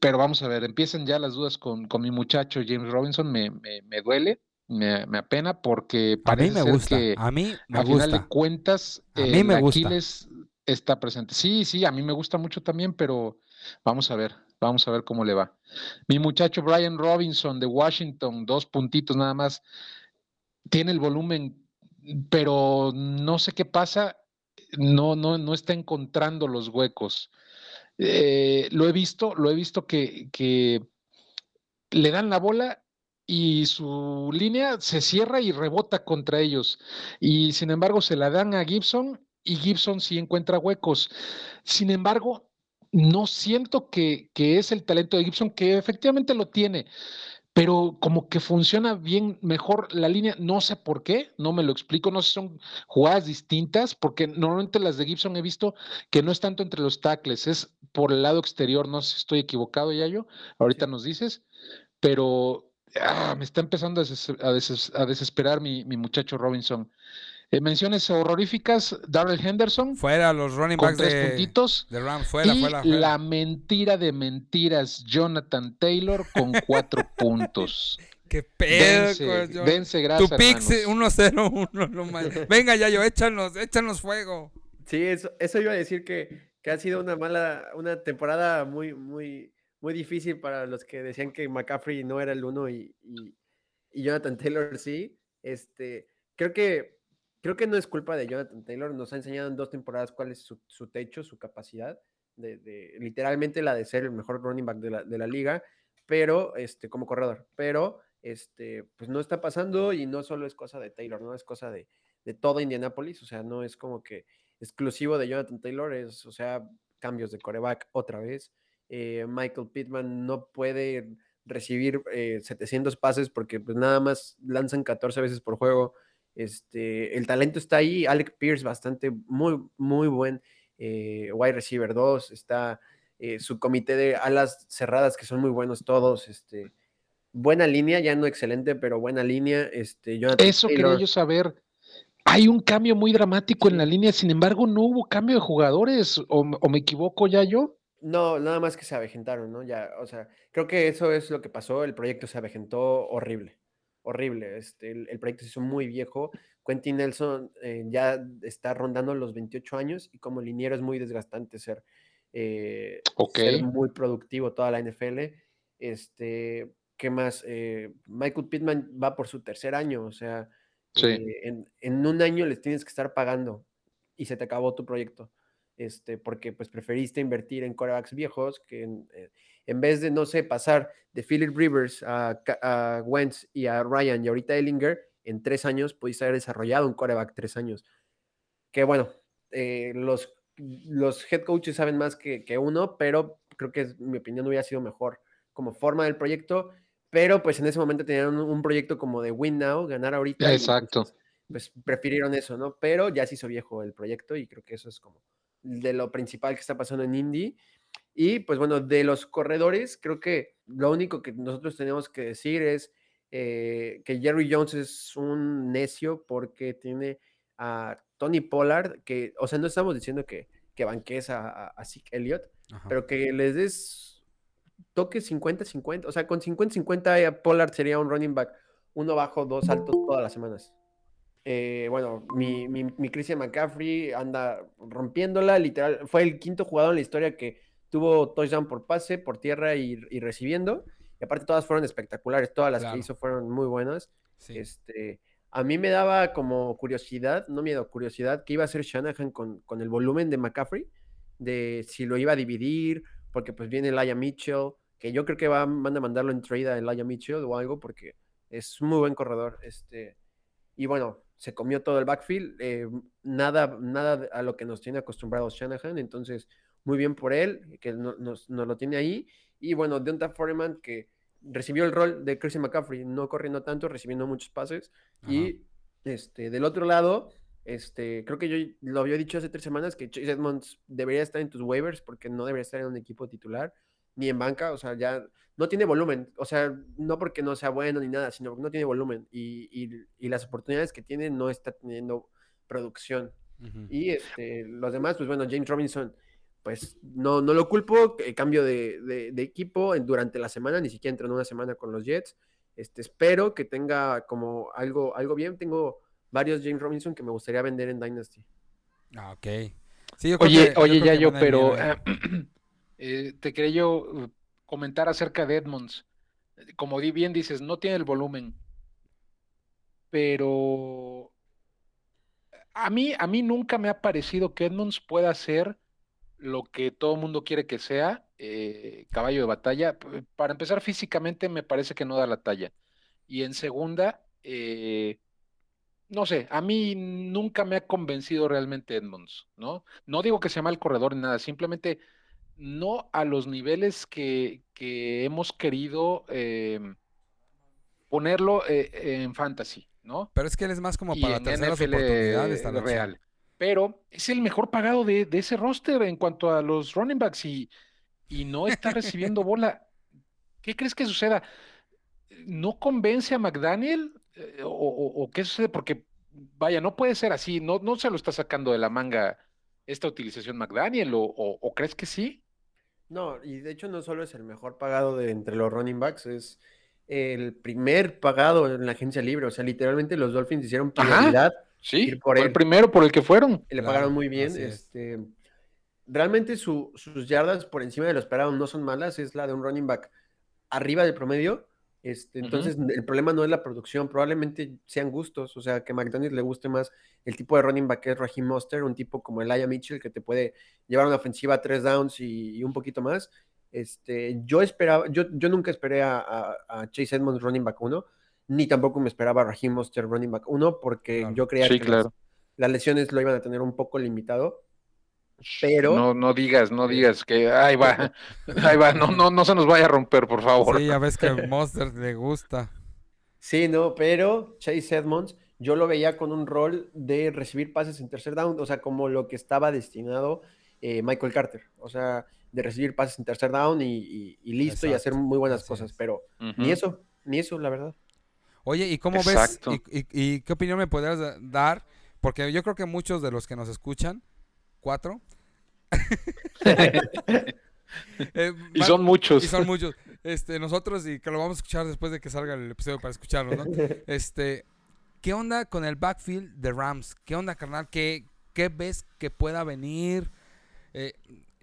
Pero vamos a ver, empiezan ya las dudas con, con mi muchacho James Robinson, me, me- me duele, me, me apena porque A mí parece me ser gusta. que A mí me a final de gusta. cuentas, A eh, mí me el gusta. Aquiles está presente. Sí, sí, a mí me gusta mucho también, pero vamos a ver, vamos a ver cómo le va. Mi muchacho Brian Robinson de Washington, dos puntitos nada más, tiene el volumen, pero no sé qué pasa, no, no, no está encontrando los huecos. Eh, lo he visto, lo he visto que, que le dan la bola y su línea se cierra y rebota contra ellos. Y sin embargo se la dan a Gibson y Gibson sí encuentra huecos. Sin embargo, no siento que, que es el talento de Gibson, que efectivamente lo tiene, pero como que funciona bien mejor la línea, no sé por qué, no me lo explico, no sé si son jugadas distintas, porque normalmente las de Gibson he visto que no es tanto entre los tackles, es por el lado exterior, no sé si estoy equivocado, Yayo, ahorita nos dices, pero ah, me está empezando a, deses- a deses- a desesperar mi, mi muchacho Robinson. Eh, menciones horroríficas, Darrell Henderson Fuera los running con backs tres de, puntitos. de Rams. Fuera, y fuera, fuera. la mentira de mentiras, Jonathan Taylor con cuatro puntos. Qué pedo, Dense, dense Tu grasa, pick hermanos. 1-0-1 nomás. Venga, Yayo, échanos, échanos fuego. Sí, eso, eso iba a decir que, que ha sido una mala, una temporada muy, muy, muy difícil para los que decían que McCaffrey no era el uno y, Jonathan Taylor sí. Este, creo que, creo que no es culpa de Jonathan Taylor, nos ha enseñado en dos temporadas cuál es su, techo, su capacidad, de- literalmente la de ser el mejor running back de la, de la liga, pero este, como corredor, pero este, pues no está pasando y no solo es cosa de Taylor, no es cosa de, de todo Indianapolis, o sea, no es como que exclusivo de Jonathan Taylor, es, o sea, cambios de coreback otra vez. Eh, Michael Pittman no puede recibir eh, 700 pases porque pues nada más lanzan 14 veces por juego. Este, el talento está ahí. Alec Pierce, bastante, muy, muy buen eh, wide receiver 2. Está eh, su comité de alas cerradas, que son muy buenos todos. Este, buena línea, ya no excelente, pero buena línea. Este, Jonathan Eso quería yo saber. Hay un cambio muy dramático en la línea, sin embargo, no hubo cambio de jugadores, o, o me equivoco ya yo. No, nada más que se avejentaron, ¿no? Ya, o sea, creo que eso es lo que pasó. El proyecto se avejentó horrible, horrible. Este, el, el proyecto se hizo muy viejo. Quentin Nelson eh, ya está rondando los 28 años y como liniero es muy desgastante ser, eh, ser muy productivo toda la NFL. Este, ¿qué más? Eh, Michael Pittman va por su tercer año, o sea, Sí. eh, en, en un año les tienes que estar pagando y se te acabó tu proyecto este, porque pues preferiste invertir en corebacks viejos que en, eh, en vez de, no sé, pasar de Philip Rivers a, a Wentz y a Ryan y ahorita Ellinger, en tres años pudiste haber desarrollado un coreback tres años. Que bueno, eh, los, los head coaches saben más que, que uno, pero creo que mi opinión hubiera sido mejor como forma del proyecto, pero pues en ese momento tenían un, un proyecto como de win now, ganar ahorita. y, Exacto. entonces, pues prefirieron eso, ¿no? Pero ya se hizo viejo el proyecto y creo que eso es como de lo principal que está pasando en Indy. Y pues bueno, de los corredores, creo que lo único que nosotros tenemos que decir es eh, que Jerry Jones es un necio porque tiene a Tony Pollard, que, o sea, no estamos diciendo que, que banques a, a, Zeke Elliott, Ajá. pero que les des toque 50-50, o sea, con 50-50 eh, Pollard sería un running back, uno bajo, dos altos todas las semanas. Eh, bueno, mi, mi, mi Christian McCaffrey anda rompiéndola, literal, fue el quinto jugador en la historia que tuvo touchdown por pase, por tierra y, y recibiendo, y aparte todas fueron espectaculares, todas las Claro. que hizo fueron muy buenas. Sí. Este, a mí me daba como curiosidad, no miedo, curiosidad, que iba a hacer Shanahan con, con el volumen de McCaffrey, de si lo iba a dividir, porque pues viene Elijah Mitchell, que yo creo que va, van a mandarlo en trade a Elijah Mitchell o algo, porque es un muy buen corredor. Este, y bueno, se comió todo el backfield, eh, nada, nada a lo que nos tiene acostumbrados Shanahan, entonces muy bien por él, que no- nos, nos lo tiene ahí. Y bueno, Deonta Foreman, que recibió el rol de Christian McCaffrey, no corriendo tanto, recibiendo muchos pases. Y este, del otro lado, este, creo que yo lo había dicho hace tres semanas que Chase Edmonds debería estar en tus waivers porque no debería estar en un equipo titular ni en banca, o sea, ya no tiene volumen, o sea, no porque no sea bueno ni nada, sino porque no tiene volumen y, y- y las oportunidades que tiene no está teniendo producción. Ujú. Y este, los demás, pues bueno, James Robinson, pues no, no lo culpo, eh, cambio de, de- de equipo en- durante la semana, ni siquiera entró en una semana con los Jets. Este, espero que tenga como algo, algo bien. Tengo varios James Robinson que me gustaría vender en Dynasty. Ah, ok. Sí, yo creo Oye, que- yo oye, creo ya yo, pero eh. eh, eh, te quería yo eh, comentar acerca de Edmonds. Como di bien dices, no tiene el volumen, pero a mí, a mí nunca me ha parecido que Edmonds pueda ser lo que todo el mundo quiere que sea, eh, caballo de batalla. Para empezar, físicamente me parece que no da la talla. Y en segunda, eh, no sé, a mí nunca me ha convencido realmente Edmonds, ¿no? No digo que sea mal corredor ni nada, simplemente no a los niveles que, que hemos querido eh, ponerlo eh, en fantasy, ¿no? Pero es que él es más como Y para terceras NFL oportunidades, tal real. Pero es el mejor pagado de, de ese roster en cuanto a los running backs y, y no está recibiendo bola. ¿Qué crees que suceda? ¿No convence a McDaniel? Eh, ¿O, o- o qué sucede? Porque, vaya, no puede ser así. No, no se lo está sacando de la manga esta utilización McDaniel. ¿O, o- o crees que sí? No, y de hecho no solo es el mejor pagado de entre los running backs, es el primer pagado en la agencia libre. O sea, literalmente los Dolphins hicieron Ajá. prioridad Sí, Ir por fue el primero por el que fueron. y le Claro, pagaron muy bien. es. Este, realmente su- sus yardas por encima de lo esperado no son malas, es la de un running back arriba del promedio. Este, entonces, el problema no es la producción, probablemente sean gustos, o sea, que a McDaniels le guste más el tipo de running back que es Raheem Monster, un tipo como Elijah Mitchell que te puede llevar una ofensiva a tres downs y, y un poquito más. Este, yo esperaba, yo, yo nunca esperé a, a- a Chase Edmonds running back 1, ni tampoco me esperaba a Raheem Monster running back 1, porque Claro. yo creía Sí, que claro. las, las lesiones lo iban a tener un poco limitado. Pero- No, no digas, no digas que ahí va, ahí va, no, no, no se nos vaya a romper, por favor. Sí, ya ves que Monster le gusta. Sí, no, pero Chase Edmonds, yo lo veía con un rol de recibir pases en tercer down, o sea, como lo que estaba destinado eh, Michael Carter, o sea, de recibir pases en tercer down y, y- y listo y hacer muy buenas así cosas, es. pero ni eso, ni eso, la verdad. Oye, ¿y cómo Exacto. ves? Y, y- y qué opinión me podrías da- dar? Porque yo creo que muchos de los que nos escuchan, cuatro, Eh, Y son muchos. Y son muchos. Este, nosotros, y que lo vamos a escuchar después de que salga el episodio para escucharlo, ¿no? Este, ¿qué onda con el backfield de Rams? ¿Qué onda, carnal? ¿Qué, qué ves que pueda venir? Eh,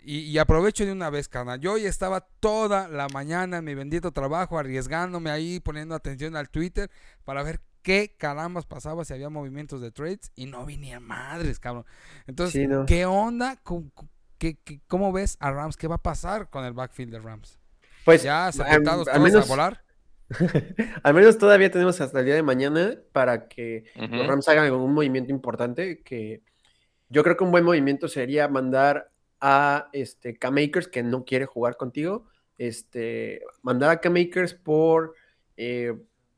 y, y aprovecho de una vez, carnal. Yo hoy estaba toda la mañana en mi bendito trabajo, arriesgándome ahí, poniendo atención al Twitter para ver qué carambas pasaba, si había movimientos de trades, y no vi ni a madres, cabrón. Entonces, Sí, no. ¿qué onda? ¿Cómo, qué- qué- cómo ves a Rams? ¿Qué va a pasar con el backfield de Rams? Pues ¿Ya sepultados al todos menos, a volar? al menos todavía tenemos hasta el día de mañana para que los. Rams hagan algún movimiento importante. Que yo creo que un buen movimiento sería mandar a este K-Makers que no quiere jugar contigo. Este, mandar a K-Makers por eh,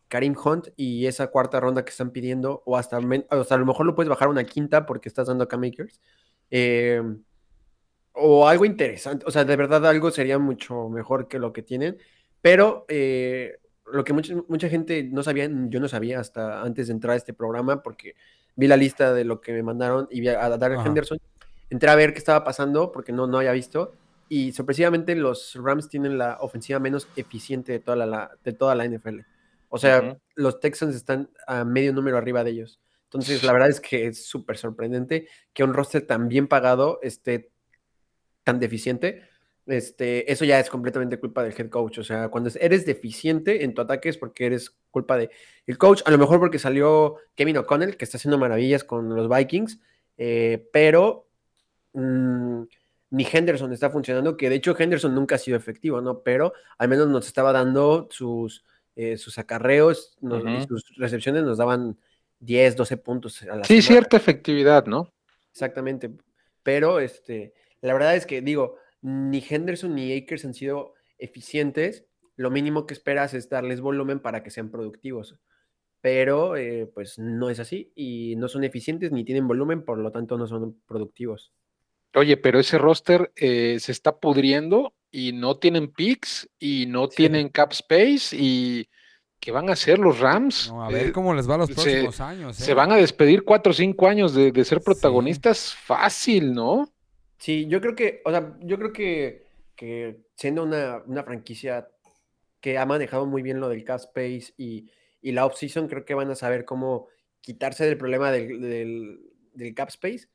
Karim Hunt y esa cuarta ronda que están pidiendo, o hasta, men- o sea, a lo mejor lo puedes bajar a una quinta porque estás dando a K-Makers. Eh, o algo interesante, o sea, de verdad algo sería mucho mejor que lo que tienen, pero eh, lo que mucha, mucha gente no sabía, yo no sabía hasta antes de entrar a este programa, porque vi la lista de lo que me mandaron y vi a, a Darrell Ajá. Henderson, entré a ver qué estaba pasando, porque no, no había visto, y sorpresivamente los Rams tienen la ofensiva menos eficiente de toda la, la- de toda la NFL. O sea, los Texans están a medio número arriba de ellos. Entonces, la verdad es que es súper sorprendente que un roster tan bien pagado esté tan deficiente. Este, eso ya es completamente culpa del head coach. O sea, cuando eres deficiente en tu ataque es porque eres culpa de el coach. A lo mejor porque salió Kevin O'Connell, que está haciendo maravillas con los Vikings, eh, pero mm, ni Henderson está funcionando, que de hecho Henderson nunca ha sido efectivo, ¿no? Pero al menos nos estaba dando sus, eh, sus acarreos nos- y sus recepciones, nos daban 10, 12 puntos a la Sí, semana. cierta efectividad, ¿no? Exactamente. Pero este, la verdad es que digo, ni Henderson ni Akers han sido eficientes. Lo mínimo que esperas es darles volumen para que sean productivos. Pero eh, pues no es así y no son eficientes ni tienen volumen, por lo tanto no son productivos. Oye, pero ese roster eh, se está pudriendo y no tienen picks y no Sí. tienen cap space y ¿qué van a hacer los Rams? No, a ver Eh, cómo les va los se- próximos años. se ¿eh? van a despedir cuatro o cinco años de, de ser Sí. protagonistas fácil, ¿no? Sí, yo creo que, o sea, yo creo que, que siendo una, una franquicia que ha manejado muy bien lo del cap space y, y la off-season, creo que van a saber cómo quitarse del problema del, del, del cap space,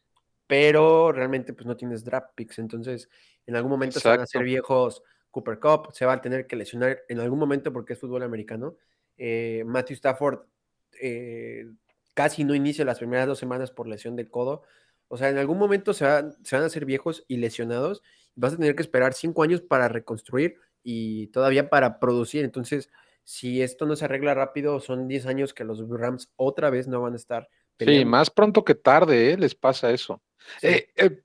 pero realmente pues no tienes draft picks, entonces en algún momento se van a hacer viejos Cooper Cup, se va a tener que lesionar en algún momento porque es fútbol americano. Eh, Matthew Stafford eh, casi no inicia las primeras dos semanas por lesión del codo. O sea, en algún momento se, va- se van a hacer viejos y lesionados. Vas a tener que esperar cinco años para reconstruir y todavía para producir. Entonces, si esto no se arregla rápido, son 10 años que los Rams otra vez no van a estar Sí, peleando. más pronto que tarde, ¿eh? Les pasa eso. Eh, eh,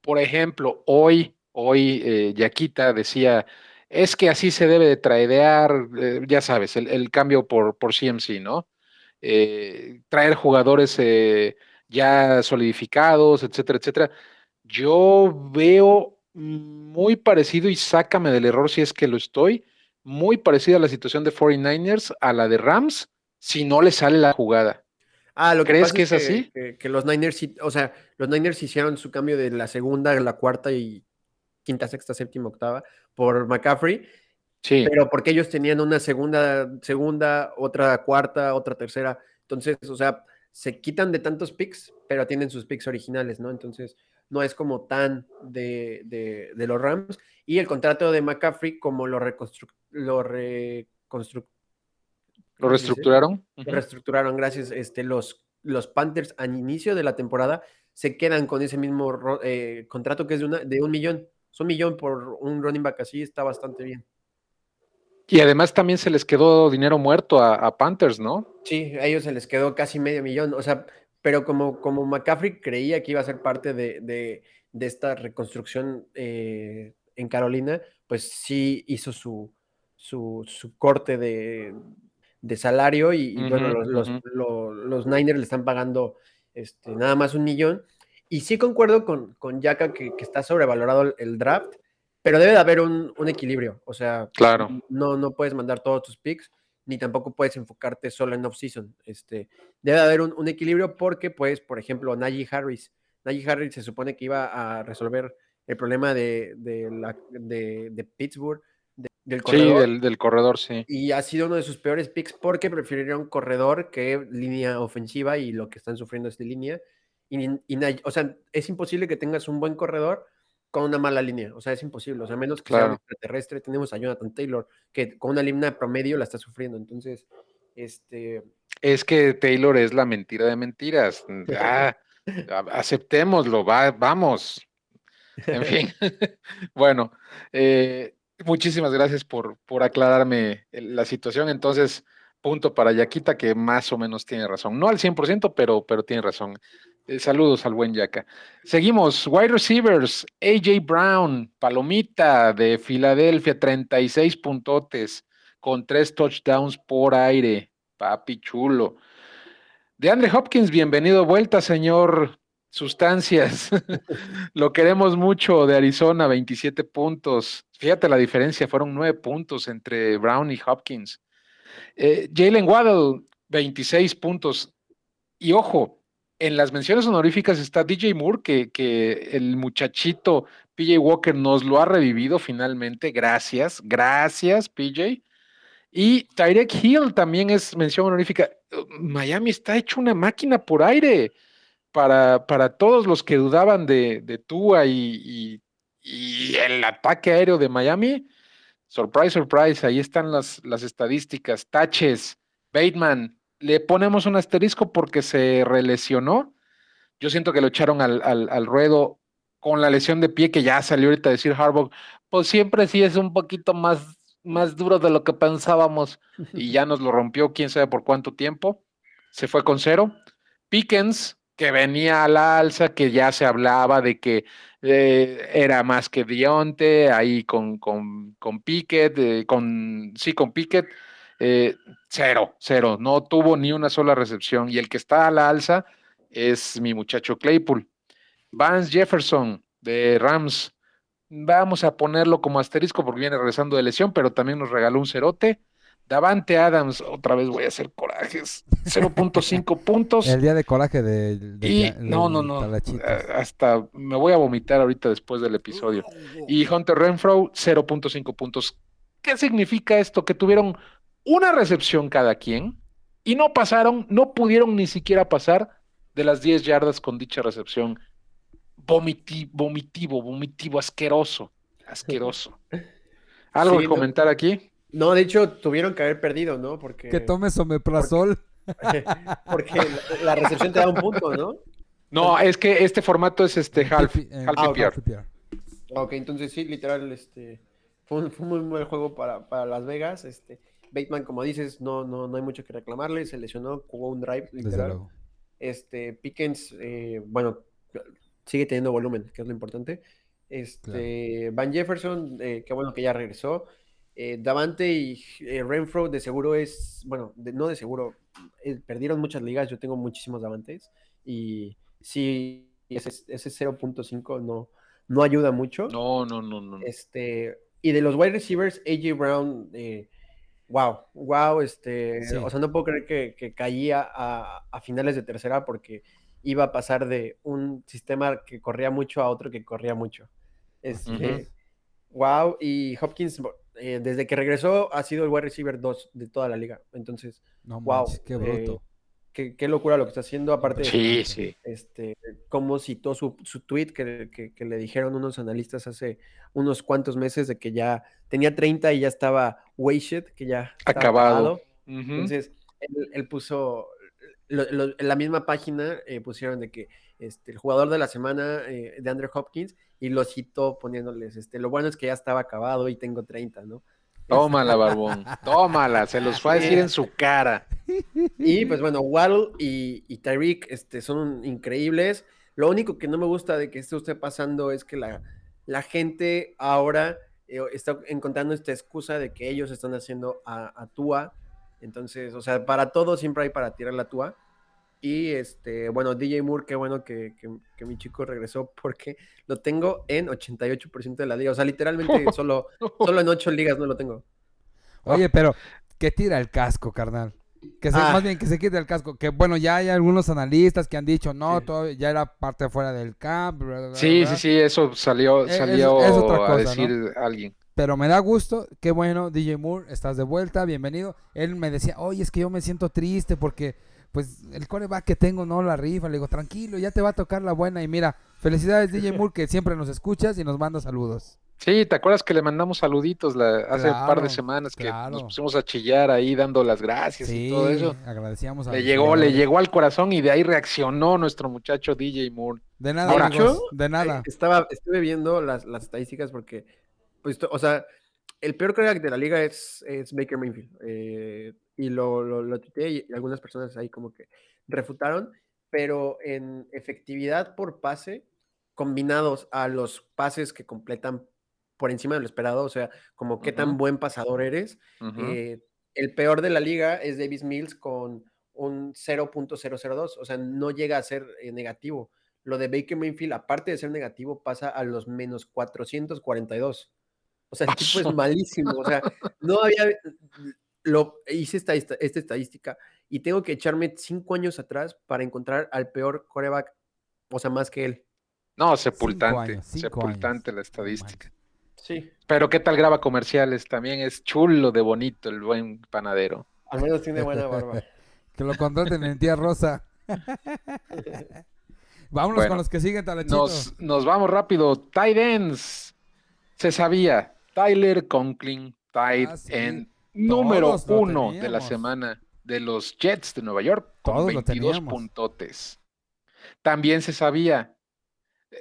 por ejemplo, hoy, hoy eh, Yaquita decía, es que así se debe de ya sabes, el, cambio por, por CMC, ¿no? Traer jugadores ya solidificados, etcétera, etcétera. Yo veo muy parecido, y sácame del error si es que lo estoy, muy parecido a la situación de 49ers a la de Rams, si no le sale la jugada. Ah, lo que ¿Crees pasa que es así? Que, que los Niners, o sea, los Niners hicieron su cambio de la segunda, la cuarta y quinta, sexta, séptima, octava por McCaffrey, Sí. pero porque ellos tenían una segunda, segunda, otra cuarta, otra tercera. Entonces, o sea, se quitan de tantos picks, pero tienen sus picks originales, ¿no? Entonces, no es como tan de, de- de los Rams. Y el contrato de McCaffrey, como lo, reconstru lo reconstru- ¿Lo ¿cómo se dice? reestructuraron? Lo reestructuraron, gracias. Este, los, los Panthers al inicio de la temporada se quedan con ese mismo eh, contrato que es de, una- de un millón. Es un millón por un running back así, está bastante bien. Y además también se les quedó dinero muerto a, a Panthers, ¿no? Sí, a ellos se les quedó casi medio millón. O sea, pero como, como McCaffrey creía que iba a ser parte de, de- de esta reconstrucción eh, en Carolina, pues sí hizo su, su, su corte de, de salario y, y bueno, los, los, Niners le están pagando este, nada más un millón. Y sí concuerdo con, con Yaka que, que está sobrevalorado el, el draft, pero debe de haber un, un equilibrio. O sea, Claro. no, no puedes mandar todos tus picks, ni tampoco puedes enfocarte solo en off-season. Este, debe de haber un, un equilibrio porque, pues, por ejemplo, Najee Harris. Najee Harris se supone que iba a resolver el problema de, de, la, de, de Pittsburgh, de- del Sí, corredor. del, del corredor, sí. Y ha sido uno de sus peores picks porque prefirieron corredor que línea ofensiva y lo que están sufriendo es de línea. Y, y o sea, es imposible que tengas un buen corredor con una mala línea. O sea, es imposible. O sea, a menos que sea un Claro. extraterrestre, tenemos a Jonathan Taylor, que con una línea promedio la está sufriendo. Entonces, este. Es que Taylor es la mentira de mentiras. Ah, aceptémoslo, va, vamos. En fin, bueno, eh, muchísimas gracias por, por aclararme la situación. Entonces, punto para Yaquita, que más o menos tiene razón. No al 100%, pero, pero tiene razón. Eh, saludos al buen Yaca. Seguimos, wide receivers, AJ Brown, Palomita de Filadelfia, 36 puntotes con tres touchdowns por aire. Papi chulo. De Andre Hopkins, bienvenido vuelta, señor Sustancias. Lo queremos mucho de Arizona, 27 puntos. Fíjate la diferencia, fueron 9 puntos entre Brown y Hopkins. Eh, Jalen Waddle, 26 puntos. Y ojo, en las menciones honoríficas está DJ Moore, que, que el muchachito PJ Walker nos lo ha revivido finalmente. Gracias, gracias, PJ. Y Tyrek Hill también es mención honorífica. Miami está hecho una máquina por aire para, para todos los que dudaban de, de Tua y, y- y el ataque aéreo de Miami. Surprise, surprise, ahí están las, las estadísticas. Taches, Bateman, le ponemos un asterisco porque se relesionó. Yo siento que lo echaron al, al, al ruedo con la lesión de pie que ya salió ahorita a decir Harbaugh. Pues siempre sí es un poquito más, más duro de lo que pensábamos y ya nos lo rompió quién sabe por cuánto tiempo. Se fue con cero. Pickens, que venía a la alza, que ya se hablaba de que eh, era más que Dionte, ahí con, con, con eh, con, sí, con Pickett, eh, cero, cero, no tuvo ni una sola recepción. Y el que está a la alza es mi muchacho Claypool. Vance Jefferson de Rams, vamos a ponerlo como asterisco porque viene regresando de lesión, pero también nos regaló un cerote. Davante Adams, otra vez voy a hacer corajes, 0.5 puntos. El día de coraje de, de Y ya- no, no, no. Hasta me voy a vomitar ahorita después del episodio. Y Hunter Renfro, 0.5 puntos. ¿Qué significa esto? Que tuvieron una recepción cada quien y no pasaron, no pudieron ni siquiera pasar de las 10 yardas con dicha recepción. Vomiti- vomitivo, vomitivo, asqueroso, asqueroso. ¿Algo Sí, que no. comentar aquí? No, de hecho, tuvieron que haber perdido, ¿no? Porque, Que tome someprazol. porque la, la recepción te da un punto, ¿no? No, es que este formato es este half, eh, half ah, ok. Entonces sí, literal, este, fue un, fue un muy buen juego para, para Las Vegas. Este, Bateman, como dices, no, no, no hay mucho que reclamarle, se lesionó, jugó un drive, Desde literal. luego. Este, Pickens, eh, bueno, sigue teniendo volumen, que es lo importante. Este, Van Jefferson, eh, qué bueno que ya regresó. Eh, Davante y eh, Renfro de seguro es, bueno, de- no de seguro, eh, perdieron muchas ligas, yo tengo muchísimos Davantes y sí, ese, ese 0.5 no, no ayuda mucho. No, no, no, no. Este, y de los wide receivers, AJ Brown, eh, wow, wow, este, Sí. o sea, no puedo creer que, que caía a, a finales de tercera porque iba a pasar de un sistema que corría mucho a otro que corría mucho. Este, wow, y Hopkins, eh, desde que regresó, ha sido el wide receiver 2 de toda la liga. Entonces, No wow, manches, qué eh, bruto. qué, qué locura lo que está haciendo, aparte de Sí, sí. este, cómo citó su, su tweet que, que- que le dijeron unos analistas hace unos cuantos meses de que ya tenía 30 y ya estaba wasted, que ya estaba Acabado. Entonces, él, él puso, lo- lo- en la misma página eh, pusieron de que este, el jugador de la semana eh, de Andrew Hopkins y lo citó poniéndoles, este, lo bueno es que ya estaba acabado y tengo 30, ¿no? Tómala, Barbón. Tómala. Se los fue a decir en su cara. Y pues bueno, Waddle y, y Tyreek este, son increíbles. Lo único que no me gusta de que esto esté pasando es que la, la gente ahora eh, está encontrando esta excusa de que ellos están haciendo a, a Tua. Entonces, o sea, para todo siempre hay para tirar la Tua. Y este, bueno, DJ Moore, qué bueno que, que- que mi chico regresó porque lo tengo en 88% de la liga. O sea, literalmente solo, solo en 8 ligas no lo tengo. Oye, pero, ¿qué tira el casco, carnal? Que se, Ah. Más bien que se quite el casco. Que bueno, ya hay algunos analistas que han dicho, no, Sí. todo, ya era parte fuera del camp. bla, bla, bla, Sí, bla. sí, sí, eso salió, es- salió es otra cosa, a decir alguien. Pero me da gusto, qué bueno, DJ Moore, estás de vuelta, bienvenido. Él me decía, oye, es que yo me siento triste porque, pues, el coreback que tengo no la rifa. Le digo, tranquilo, ya te va a tocar la buena. Y mira, felicidades, DJ Moore, que siempre nos escuchas y nos manda saludos. Sí, ¿te acuerdas que le mandamos saluditos la- hace un par de semanas que claro. nos pusimos a chillar ahí dando las gracias y todo eso? agradecíamos a Le llegó, le llegó al corazón y de ahí reaccionó nuestro muchacho DJ Moore. De nada, Ahora- amigos, de nada. Eh, Estaba, estuve viendo las, las estadísticas porque, pues, o sea, el peor quarterback de la liga es, es Baker Mayfield. eh, y lo, lo, lo tuiteé y algunas personas ahí como que refutaron, pero en efectividad por pase, combinados a los pases que completan por encima de lo esperado, o sea, como qué tan buen pasador eres, eh, el peor de la liga es Davis Mills con un 0.002, o sea, no llega a ser eh, negativo. Lo de Baker Mayfield, aparte de ser negativo, pasa a los menos 442. O sea, el tipo es malísimo. O sea, no había. Lo, hice esta, esta, esta estadística y tengo que echarme cinco años atrás para encontrar al peor coreback, o sea, más que él. No, sepultante, años, cinco sepultante años. la estadística. Sí. Pero ¿qué tal graba comerciales? También es chulo de bonito el buen panadero. Al menos tiene buena barba. Que lo contraten en Tía Rosa. Vámonos Bueno, con los que siguen, Talachito. Nos, nos vamos rápido. Tight ends. Se sabía. Tyler Conklin, tight Ah, sí. end número uno de la semana de los Jets de Nueva York con Todos lo 22 teníamos. puntotes. También se sabía.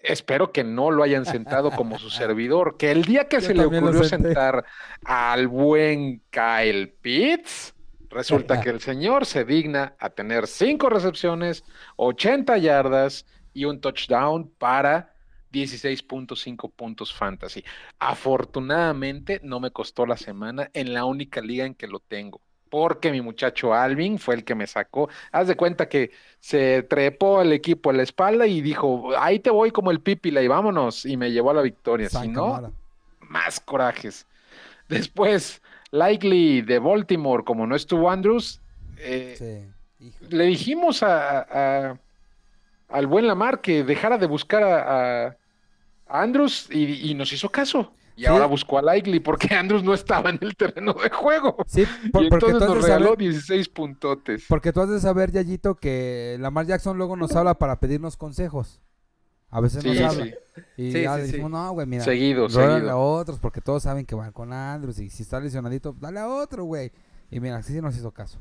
Espero que no lo hayan sentado como su servidor, que el día que Yo se le ocurrió sentar al buen Kyle Pitts, resulta que el señor se digna a tener cinco recepciones, 80 yardas y un touchdown para 16.5 puntos fantasy. Afortunadamente no me costó la semana en la única liga en que lo tengo. Porque mi muchacho Alvin fue el que me sacó. Haz de cuenta que se trepó al equipo a la espalda y dijo, ahí te voy como el pípila y vámonos. Y me llevó a la victoria. San Si no, más corajes. Después, Likely de Baltimore, como no estuvo Andrews, eh, Sí. Le dijimos a, a- al buen Lamar que dejara de buscar a, a- Andrews y, y nos hizo caso. Y Sí. ahora buscó a Likely porque Andrews no estaba en el terreno de juego. Sí, por- y porque, entonces nos regaló saber, 16 puntotes. porque tú has de saber, Yayito, que Lamar Jackson luego nos habla para pedirnos consejos. A veces nos Sí, habla. sí. Y Sí, ya sí, le sí. dijimos, no, güey, mira. Seguido, seguido. a otros porque todos saben que van con Andrews y si está lesionadito, dale a otro, güey. Y mira, así sí nos hizo caso.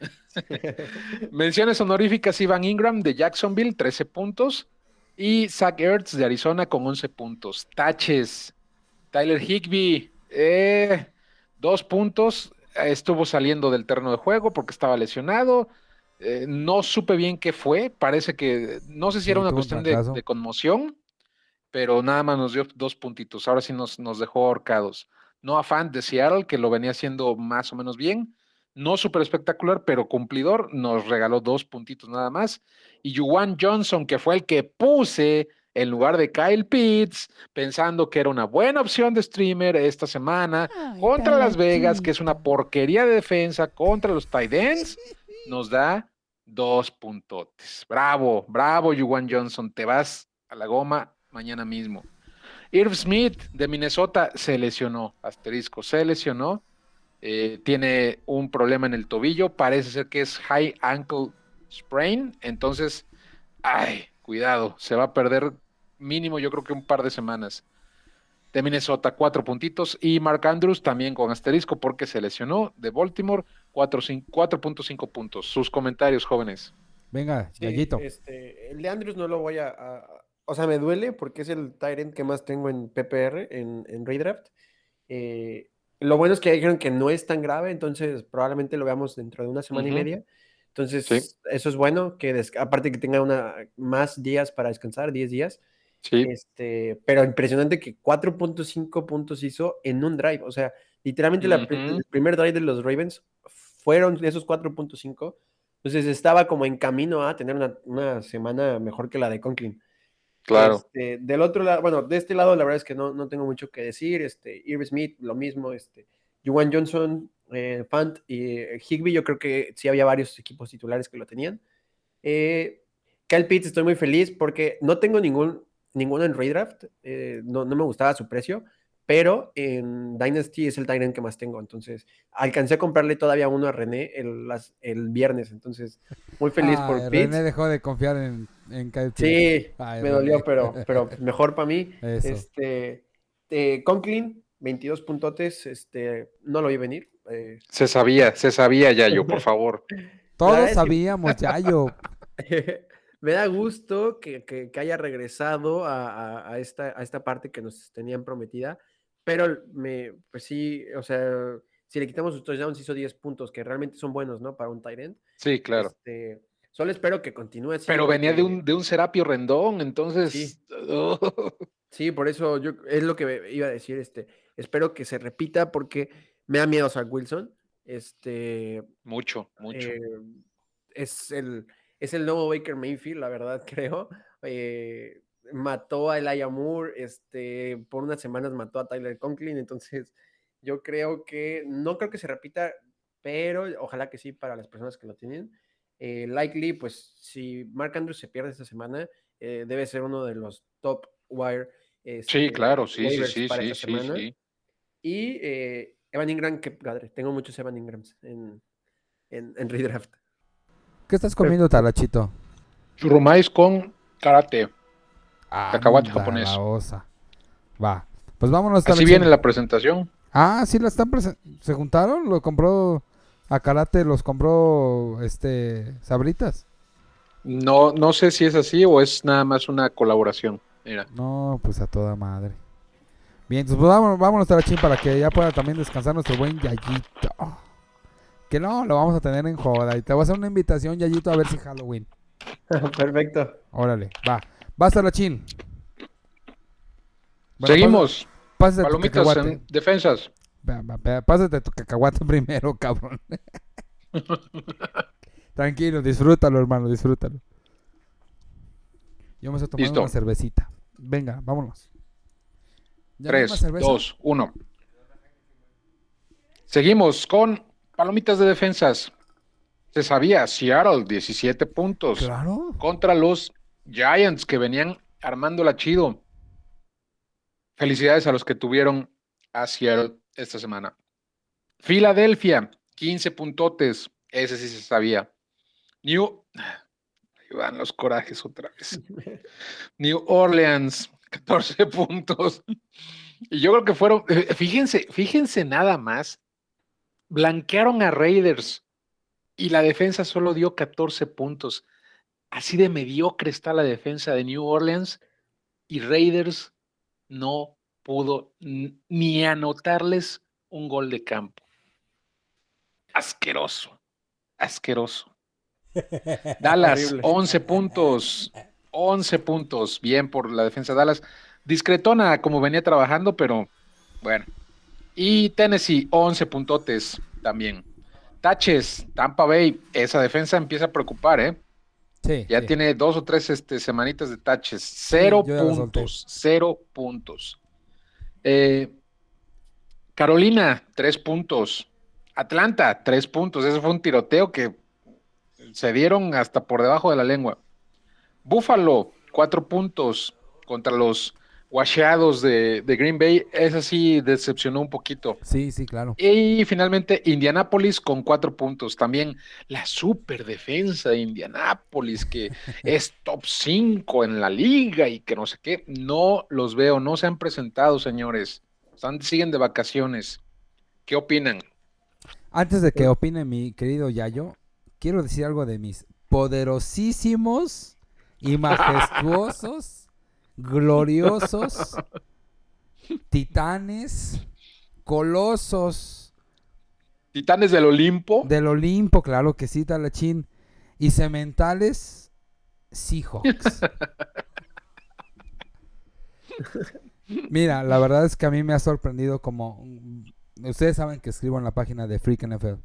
Menciones honoríficas Ivan Ingram de Jacksonville, 13 puntos. Y Zach Ertz de Arizona con 11 puntos. Taches. Tyler Higby, eh, dos puntos. Estuvo saliendo del terreno de juego porque estaba lesionado. Eh, no supe bien qué fue. Parece que, no sé si Sí, era una un cuestión de, conmoción, pero nada más nos dio dos puntitos. Ahora sí nos, nos dejó ahorcados. No Fan de Seattle, que lo venía haciendo más o menos bien. No súper espectacular, pero cumplidor. Nos regaló dos puntitos nada más. Y Juwan Johnson, que fue el que puse en lugar de Kyle Pitts, pensando que era una buena opción de streamer esta semana contra Las Vegas, que es una porquería de defensa contra los tight ends, nos da dos puntotes. Bravo, bravo, Juwan Johnson, te vas a la goma mañana mismo. Irv Smith de Minnesota se lesionó, asterisco, se lesionó. Eh, tiene un problema en el tobillo, parece ser que es high ankle sprain, entonces, ay, cuidado, se va a perder mínimo yo creo que un par de semanas. De Minnesota, cuatro puntitos. Y Mark Andrews también con asterisco porque se lesionó de Baltimore, cuatro cin- 4.5 puntos. Sus comentarios, jóvenes. Venga, Sí, este, el de Andrews no lo voy a, a- O sea, me duele porque es el Tyrant que más tengo en PPR, en, en Redraft. Eh, lo bueno es que dijeron que no es tan grave, entonces probablemente lo veamos dentro de una semana y media. Entonces, Sí. eso es bueno, que aparte que tenga una, más días para descansar, 10 días. Sí, Este, pero impresionante que 4.5 puntos hizo en un drive. O sea, literalmente Ujú. el primer drive de los Ravens fueron esos 4.5. Entonces estaba como en camino a tener una, una semana mejor que la de Conklin. Claro. Este, del otro lado, bueno, de este lado la verdad es que no, no tengo mucho que decir. Este, Irv Smith, lo mismo. Este, Juwan Johnson, eh, Fant y eh, yo creo que sí había varios equipos titulares que lo tenían. Eh, Kyle Pitts, estoy muy feliz porque no tengo ningún, ninguno en redraft, eh, no, no me gustaba su precio, pero en Dynasty es el Tyrant que más tengo, entonces alcancé a comprarle todavía uno a René el, las- el viernes, entonces muy feliz Ay, por Pitts. René dejó de confiar en, en Kyle Pitts. Sí, Ay, me René. dolió, pero, pero mejor para mí. Eso. Este, eh, Conklin, 22 puntotes, este, no lo vi venir. eh, Se sabía, se sabía, Yayo, por favor. Todos sabíamos, Yayo. me da gusto que, que- que haya regresado a, a- a esta, a esta parte que nos tenían prometida, pero me, pues sí, o sea, si le quitamos sus touchdowns, hizo 10 puntos, que realmente son buenos, ¿no? Para un tight end. Sí, claro. Este, solo espero que continúe así. Pero venía de un, de un Serapio Rendón, entonces. Sí. oh, Sí, por eso yo es lo que iba a decir, este, espero que se repita porque me da miedo Zach Wilson. Este, mucho, mucho. eh, es el es el nuevo Baker Mayfield, la verdad creo. Eh, mató a Elijah Moore, este, por unas semanas mató a Tyler Conklin, entonces yo creo que no creo que se repita, pero ojalá que sí para las personas que lo tienen. Eh, likely, pues si Mark Andrews se pierde esta semana, eh, debe ser uno de los top wire. sí, este, claro, sí, sí, waivers sí, para sí, esta sí, semana. sí. Y eh, Evan Ingram, que padre, tengo muchos Evan Ingrams en, en, en redraft. ¿Qué estás comiendo, Talachito? Churrumais con karate. Cacahuate Anda, japonés. la osa. Va. Pues vámonos, Así viene la presentación. Ah, sí la están presen- ¿Se juntaron? ¿Lo compró a Karate? ¿Los compró este Sabritas? No, no sé si es así o es nada más una colaboración. Mira. No, pues a toda madre. Bien, entonces pues vámonos, vámonos Talachín para que ya pueda también descansar nuestro buen Yayito. Que no, lo vamos a tener en joda. Y te voy a hacer una invitación, Yayito, a ver si Halloween. Perfecto. Órale, va. Va, Talachín. Bueno, Seguimos. pasa- Pásate Palomitas en defensas. Pásate tu cacahuate primero, cabrón. Tranquilo, disfrútalo, hermano, disfrútalo. Yo me estoy tomando Listo. una cervecita. Venga, vámonos. ¿Ya no hay más 3, cerveza? 2, 1. Seguimos con palomitas de defensas. Se sabía, Seattle, 17 puntos Claro. contra los Giants que venían armándola chido. Felicidades a los que tuvieron a Seattle esta semana. Filadelfia, 15 puntotes. Ese sí se sabía. New. Ahí van los corajes otra vez. New Orleans, 14 puntos. Y yo creo que fueron, eh, fíjense, fíjense nada más, blanquearon a Raiders y la defensa solo dio 14 puntos. Así de mediocre está la defensa de New Orleans y Raiders no pudo ni anotarles un gol de campo. Asqueroso, asqueroso. Dallas, Horrible. 11 puntos. 11 puntos. Bien por la defensa de Dallas. Discretona como venía trabajando, pero bueno. Y Tennessee, 11 puntotes también. Taches, Tampa Bay. Esa defensa empieza a preocupar, ¿eh? Sí. Ya sí. tiene dos o tres este, semanitas de taches. Cero puntos. Cero puntos. Eh, Carolina, tres puntos. Atlanta, tres puntos. Ese fue un tiroteo que se dieron hasta por debajo de la lengua. Buffalo, cuatro puntos contra los washeados de, de Green Bay. Esa sí decepcionó un poquito. Sí, sí, claro. Y finalmente Indianapolis con cuatro puntos. También la super defensa de Indianapolis, que es top 5 en la liga y que no sé qué. No los veo, no se han presentado, señores. Están, siguen de vacaciones. ¿Qué opinan? Antes de que opine mi querido Yayo, quiero decir algo de mis poderosísimos y majestuosos, gloriosos, titanes, colosos Titanes del Olimpo. del Olimpo, claro que sí, Talachín, y cementales Seahawks. Mira, la verdad es que a mí me ha sorprendido como... Ustedes saben que escribo en la página de Freak NFL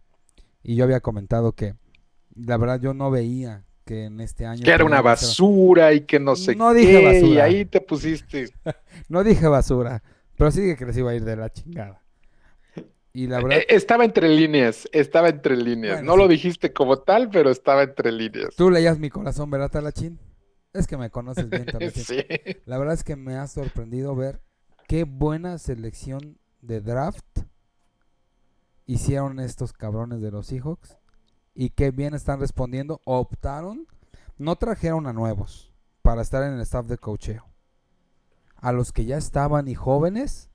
y yo había comentado que la verdad yo no veía que en este año... Que era una basura y que no sé No qué. dije Y basura. ahí te pusiste. No dije basura, pero sí dije que les iba a ir de la chingada. Y la verdad, Eh, Estaba entre líneas, estaba entre líneas. Bueno, no sí. lo dijiste como tal, pero estaba entre líneas. tú leías mi corazón, ¿verdad, Talachín? Es que me conoces bien, Talachín. Sí. La verdad es que me ha sorprendido ver qué buena selección de draft hicieron estos cabrones de los Seahawks y qué bien están respondiendo. Optaron, no trajeron a nuevos para estar en el staff de cocheo. A los que ya estaban y jóvenes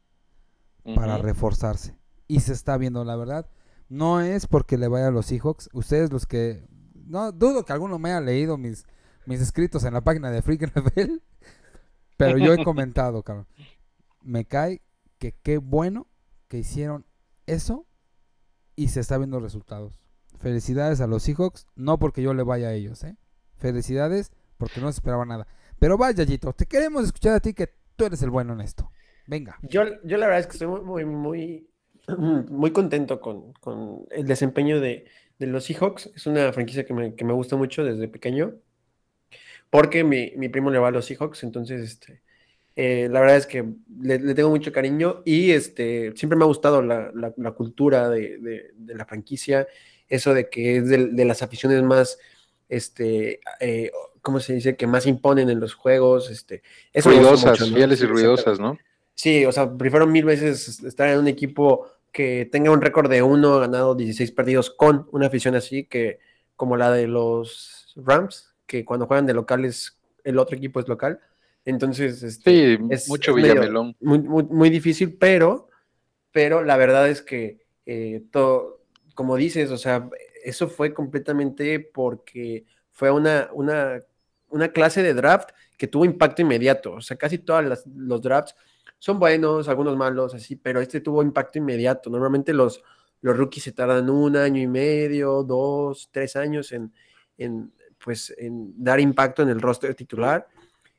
para reforzarse. Y se está viendo, la verdad. No es porque le vaya a los Seahawks. Ustedes los que... No dudo que alguno me haya leído mis, mis escritos en la página de Freak NFL. Pero yo he comentado, cabrón. Me cae que qué bueno que hicieron eso y se está viendo resultados. Felicidades a los Seahawks. No porque yo le vaya a ellos, ¿eh? Felicidades porque no se esperaba nada. Pero vaya, Yito, te queremos escuchar a ti que tú eres el bueno en esto. Venga. Yo, yo la verdad es que estoy muy, muy, muy, contento con, con el desempeño de, de los Seahawks. Es una franquicia que me, que me gusta mucho desde pequeño. Porque mi, mi primo le va a los Seahawks, entonces este, eh, la verdad es que le, tengo mucho cariño y este, siempre me ha gustado la, la- cultura de- de la franquicia, eso de que es de, de las aficiones más, este, eh, ¿cómo se dice? Que más imponen en los juegos. Este, eso Ruidosas, mucho, ¿no? fieles y ruidosas, ¿no? Sí, o sea, prefiero mil veces estar en un equipo que tenga un récord de uno ganado 16 perdidos con una afición así que como la de los Rams, que cuando juegan de locales el otro equipo es local. Entonces, este, Sí, es- mucho es medio- Villamelón. muy, muy, muy difícil, pero, pero la verdad es que eh, todo, como dices, o sea, eso fue completamente porque fue una, una, una clase de draft que tuvo impacto inmediato. O sea, casi todos los drafts son buenos, algunos malos, así, pero este tuvo impacto inmediato. Normalmente los, los rookies se tardan un año y medio, dos, tres años en, en, pues, en dar impacto en el roster titular.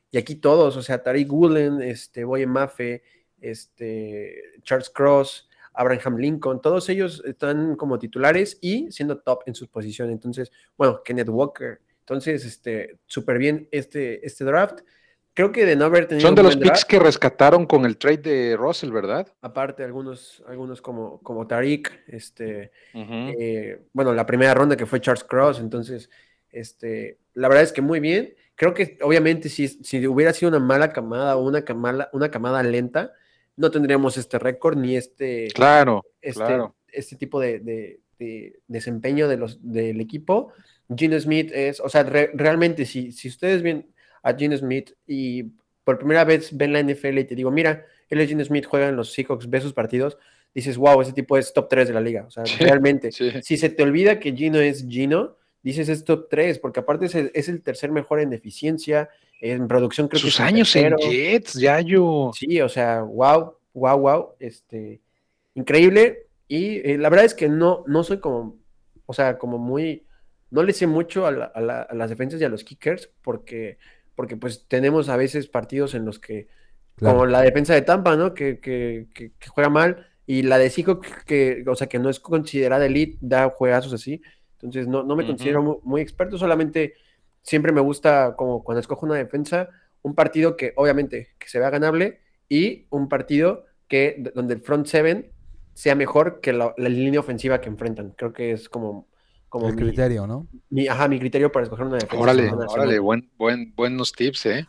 Y aquí todos, o sea, Tariq Woolen, este, Boye Mafe, este, Charles Cross, Abraham Lincoln, todos ellos están como titulares y siendo top en sus posiciones. Entonces, bueno, Kenneth Walker. Entonces, este, súper bien este, este draft. Creo que de no haber tenido Son de los picks que rescataron con el trade de Russell, ¿verdad? aparte algunos, algunos como, como Tariq, este, eh, bueno, la primera ronda que fue Charles Cross, entonces, este, la verdad es que muy bien. Creo que obviamente si, si hubiera sido una mala camada o una camada, una camada lenta, no tendríamos este récord ni este, Claro, este, claro. este tipo de, de- de desempeño de los, del equipo. Gino Smith es, o sea, re- realmente si, si ustedes ven a Gino Smith y por primera vez ven la NFL y te digo, mira, él es Gino Smith, juega en los Seahawks, ve sus partidos, dices, wow, ese tipo es top 3 de la liga. O sea, Sí, realmente. sí. Si se te olvida que Gino es Gino, dices es top 3, porque aparte es el, es el tercer mejor en eficiencia, en producción creo que Sus es el años en. Jets, Yayo. Sí, o sea, wow, wow, wow, este, increíble. Y eh, la verdad es que no, no soy como, o sea, como muy, no le sé mucho a, la- a la- a las defensas y a los kickers, porque, porque pues tenemos a veces partidos en los que, como la defensa de Tampa, ¿no? Que, que, que- que juega mal, y la de Seahawks, que, o sea, que no es considerada elite, da juegazos así. Entonces, no, no me considero muy, muy experto, solamente siempre me gusta, como cuando escojo una defensa, un partido que obviamente que se vea ganable y un partido que donde el front seven sea mejor que la, la línea ofensiva que enfrentan. Creo que es como, como el mi, criterio, ¿no? mi- ajá, mi criterio para escoger una defensa. Órale, órale, buen, buen, buenos tips, ¿eh?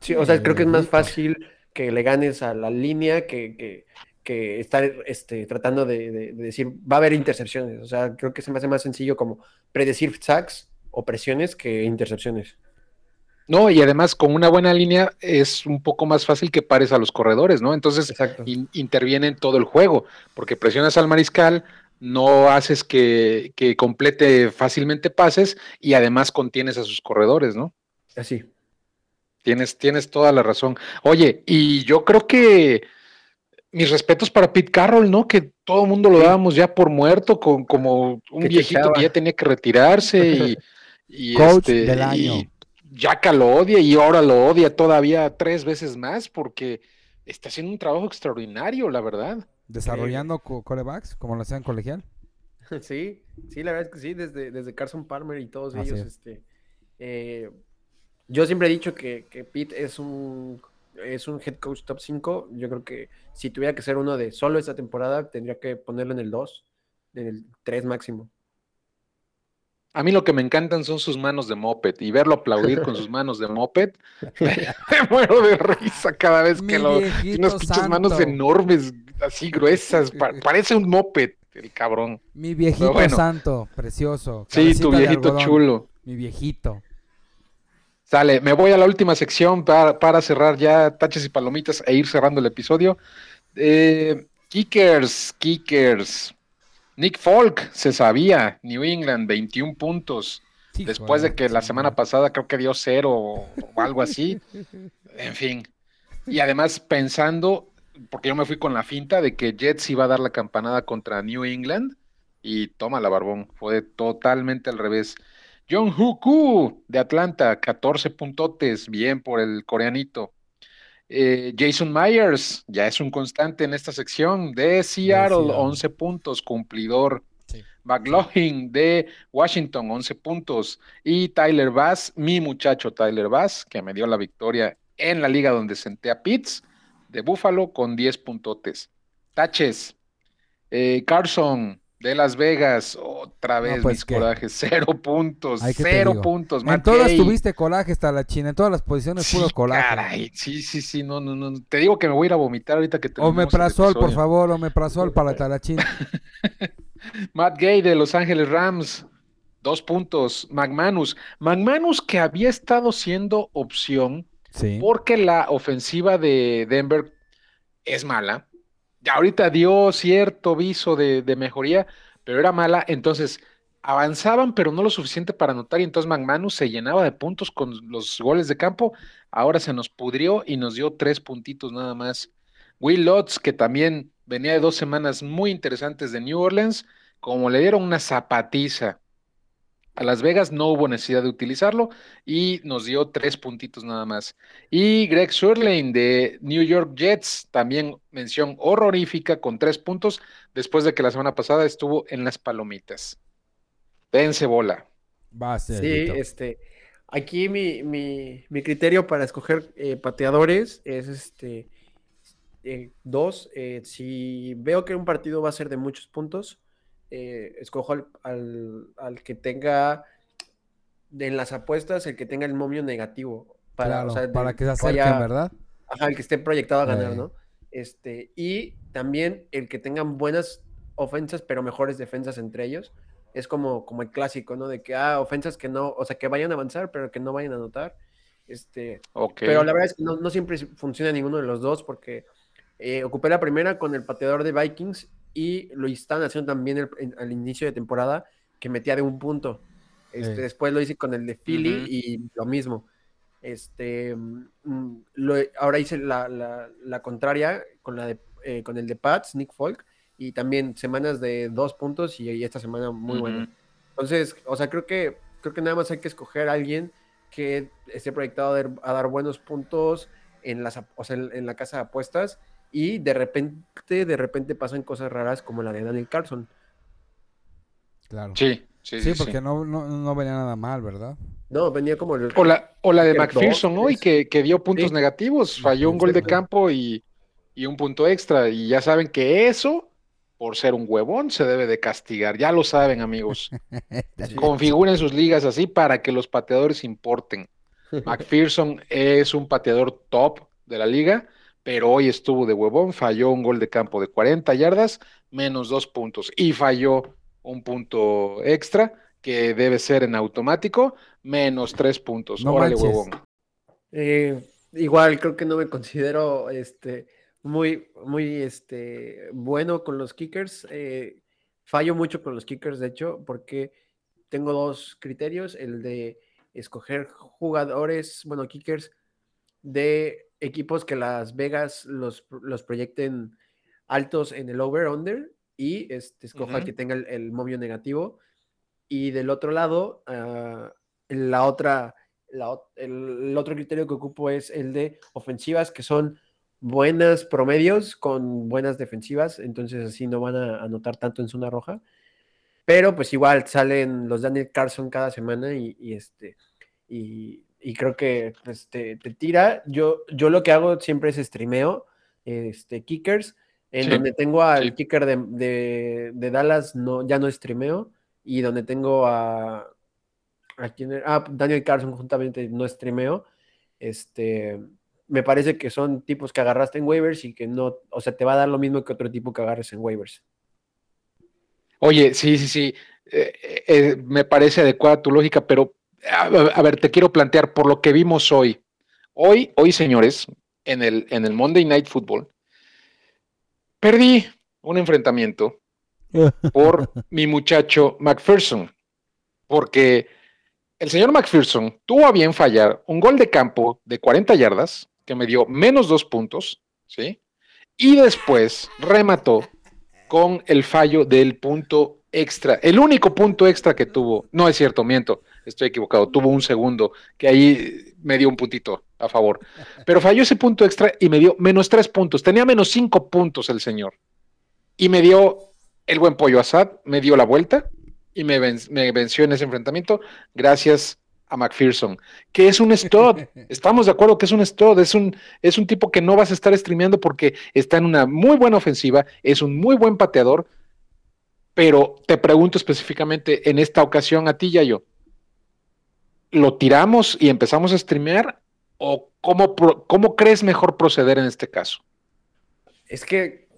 Sí, o sea, creo que es más fácil que le ganes a la línea que, que, que estar este, tratando de, de- de decir, va a haber intercepciones. O sea, creo que se me hace más sencillo como predecir sacks o presiones que intercepciones. No, y además con una buena línea es un poco más fácil que pares a los corredores, ¿no? Entonces in- interviene en todo el juego, porque presionas al mariscal, no haces que, que complete fácilmente pases y además contienes a sus corredores, ¿no? Así. Tienes, tienes toda la razón. Oye, y yo creo que mis respetos para Pete Carroll, ¿no? Que todo el mundo lo dábamos ya por muerto, con, como un Que viejito que ya tenía que retirarse y, y Coach este, del y año. Yaka lo odia y ahora lo odia todavía tres veces más porque está haciendo un trabajo extraordinario, la verdad. Desarrollando co- corebacks, como lo hacían colegial. Sí, sí, la verdad es que sí, desde, desde Carson Palmer y todos Así ellos. es. Este, eh, yo siempre he dicho que, que Pete es un es un head coach top 5. Yo creo que si tuviera que ser uno de solo esta temporada, tendría que ponerlo en el 2, en el 3 máximo. A mí lo que me encantan son sus manos de moped y verlo aplaudir con sus manos de moped. me muero de risa cada vez Mi que lo. viejito Unas pinches manos enormes, así gruesas. pa- parece un moped, el cabrón. Mi viejito bueno. santo, precioso. Sí, tu viejito chulo. Mi viejito. Sale, me voy a la última sección para, para cerrar ya taches y palomitas e ir cerrando el episodio. Eh, kickers, kickers. Nick Folk se sabía, New England, 21 puntos. Después de que la semana pasada creo que dio cero o, o algo así. En fin. Y además pensando, porque yo me fui con la finta de que Jets iba a dar la campanada contra New England y toma la barbón, fue totalmente al revés. John Huku de Atlanta, 14 puntotes, bien por el coreanito. Eh, Jason Myers, ya es un constante en esta sección, de Seattle, Seattle. 11 puntos, cumplidor. Sí. McLaughlin de Washington, 11 puntos. Y Tyler Bass, mi muchacho Tyler Bass, que me dio la victoria en la liga donde senté a Pitts, de Buffalo, con 10 puntotes. Taches. Eh, Carson de Las Vegas, otra vez pues, mis ¿qué? corajes, cero puntos, Ay, ¿qué te cero puntos. En todas tuviste coraje hasta la China, en todas las posiciones Sí, puro coraje. caray, sí, sí, sí, no, no, no. Te digo que me voy a ir a vomitar ahorita que O terminemos el Omeprazol, por episodio. favor, Omeprazol para la talachín. Matt Gay de Los Ángeles Rams, dos puntos. McManus, McManus que había estado siendo opción Sí. porque la ofensiva de Denver es mala. Ya ahorita dio cierto viso de, de mejoría, pero era mala. Entonces avanzaban, pero no lo suficiente para anotar. Y entonces McManus se llenaba de puntos con los goles de campo. Ahora se nos pudrió y nos dio tres puntitos nada más. Will Lutz, que también venía de dos semanas muy interesantes de New Orleans, como le dieron una zapatiza a Las Vegas, no hubo necesidad de utilizarlo y nos dio tres puntitos nada más. Y Greg Surlane de New York Jets, también mención horrorífica con tres puntos, después de que la semana pasada estuvo en las palomitas. Dense bola. Va a ser. Sí, Vito. este. Aquí mi, mi, mi criterio para escoger eh, pateadores es este. eh, dos, eh, si veo que un partido va a ser de muchos puntos, eh, escojo al, al- al que tenga en las apuestas, el que tenga el momio negativo. Para, Claro, o sea, de- para que se vaya- acerquen, ¿verdad? Ajá, el que esté proyectado a ganar. ¿no? Este, y también el que tengan buenas ofensas, pero mejores defensas entre ellos. Es como, como el clásico, ¿no? De que, ah, ofensas que no, o sea, que vayan a avanzar, pero que no vayan a anotar. Este, pero la verdad es que no, no siempre funciona ninguno de los dos, porque eh, ocupé la primera con el pateador de Vikings y lo están haciendo también el- en- al inicio de temporada, que metía de un punto. Este, Sí. Después lo hice con el de Philly Ujú. y lo mismo. Este, mm, lo- ahora hice la, la- la contraria con, la de, eh, con el de Pats, Nick Folk, y también semanas de dos puntos y, y esta semana muy buena. Ujú. Entonces, o sea, creo que, creo que nada más hay que escoger a alguien que esté proyectado a dar, a dar buenos puntos en, las, o sea, en, en la casa de apuestas y de repente, de repente pasan cosas raras como la de Daniel Carlson. Claro. Sí, sí, Sí, sí, porque sí. No, no, no venía nada mal, ¿verdad? No, venía como el... O la, o la de McPherson, ¿no? Y que, que dio puntos Sí. negativos, falló un gol de campo y, y un punto extra. Y ya saben que eso, por ser un huevón, se debe de castigar. Ya lo saben, amigos. Configuren sus ligas así para que los pateadores importen. McPherson es un pateador top de la liga, pero hoy estuvo de huevón, falló un gol de campo de 40 yardas, menos dos puntos, y falló un punto extra, que debe ser en automático, menos tres puntos. No Órale, manches. huevón. Eh, igual creo que no me considero este muy muy este bueno con los kickers. eh, fallo mucho con los kickers, de hecho, porque tengo dos criterios: el de escoger jugadores, bueno, kickers de equipos que Las Vegas los, los proyecten altos en el over-under y este, escoja el Ujú. que tenga el, el momio negativo. Y del otro lado, ah, la otra, la el, el otro criterio que ocupo es el de ofensivas que son buenas promedios con buenas defensivas, entonces así no van a anotar tanto en zona roja. Pero pues igual salen los Daniel Carson cada semana y, y este y, y creo que pues, te, te tira. Yo, yo lo que hago siempre es streameo, este, kickers, en Sí, donde tengo al sí. kicker de, de- de Dallas, no, ya no streameo, y donde tengo a? Ah, Daniel Carson juntamente no streameo. Este, me parece que son tipos que agarraste en waivers y que no, o sea, te va a dar lo mismo que otro tipo que agarres en waivers. Oye, sí, sí, sí. eh, eh, me parece adecuada tu lógica, pero a, a ver, te quiero plantear por lo que vimos hoy. Hoy, hoy, señores, en el, en el Monday Night Football, perdí un enfrentamiento por mi muchacho McPherson, porque el señor McPherson tuvo a bien fallar un gol de campo de 40 yardas que me dio menos dos puntos, ¿sí? Y después remató con el fallo del punto extra. El único punto extra que tuvo, no es cierto, miento, estoy equivocado, tuvo un segundo que ahí me dio un puntito a favor. Pero falló ese punto extra y me dio menos tres puntos. Tenía menos cinco puntos el señor. Y me dio el buen pollo Assad, me dio la vuelta y me, ven- me venció en ese enfrentamiento gracias a McPherson, que es un stud. Estamos de acuerdo que es un stud, es un, es un tipo que no vas a estar streameando porque está en una muy buena ofensiva, es un muy buen pateador, pero te pregunto específicamente en esta ocasión a ti, Yayo, ¿lo tiramos y empezamos a streamear o cómo, cómo crees mejor proceder en este caso? Es que,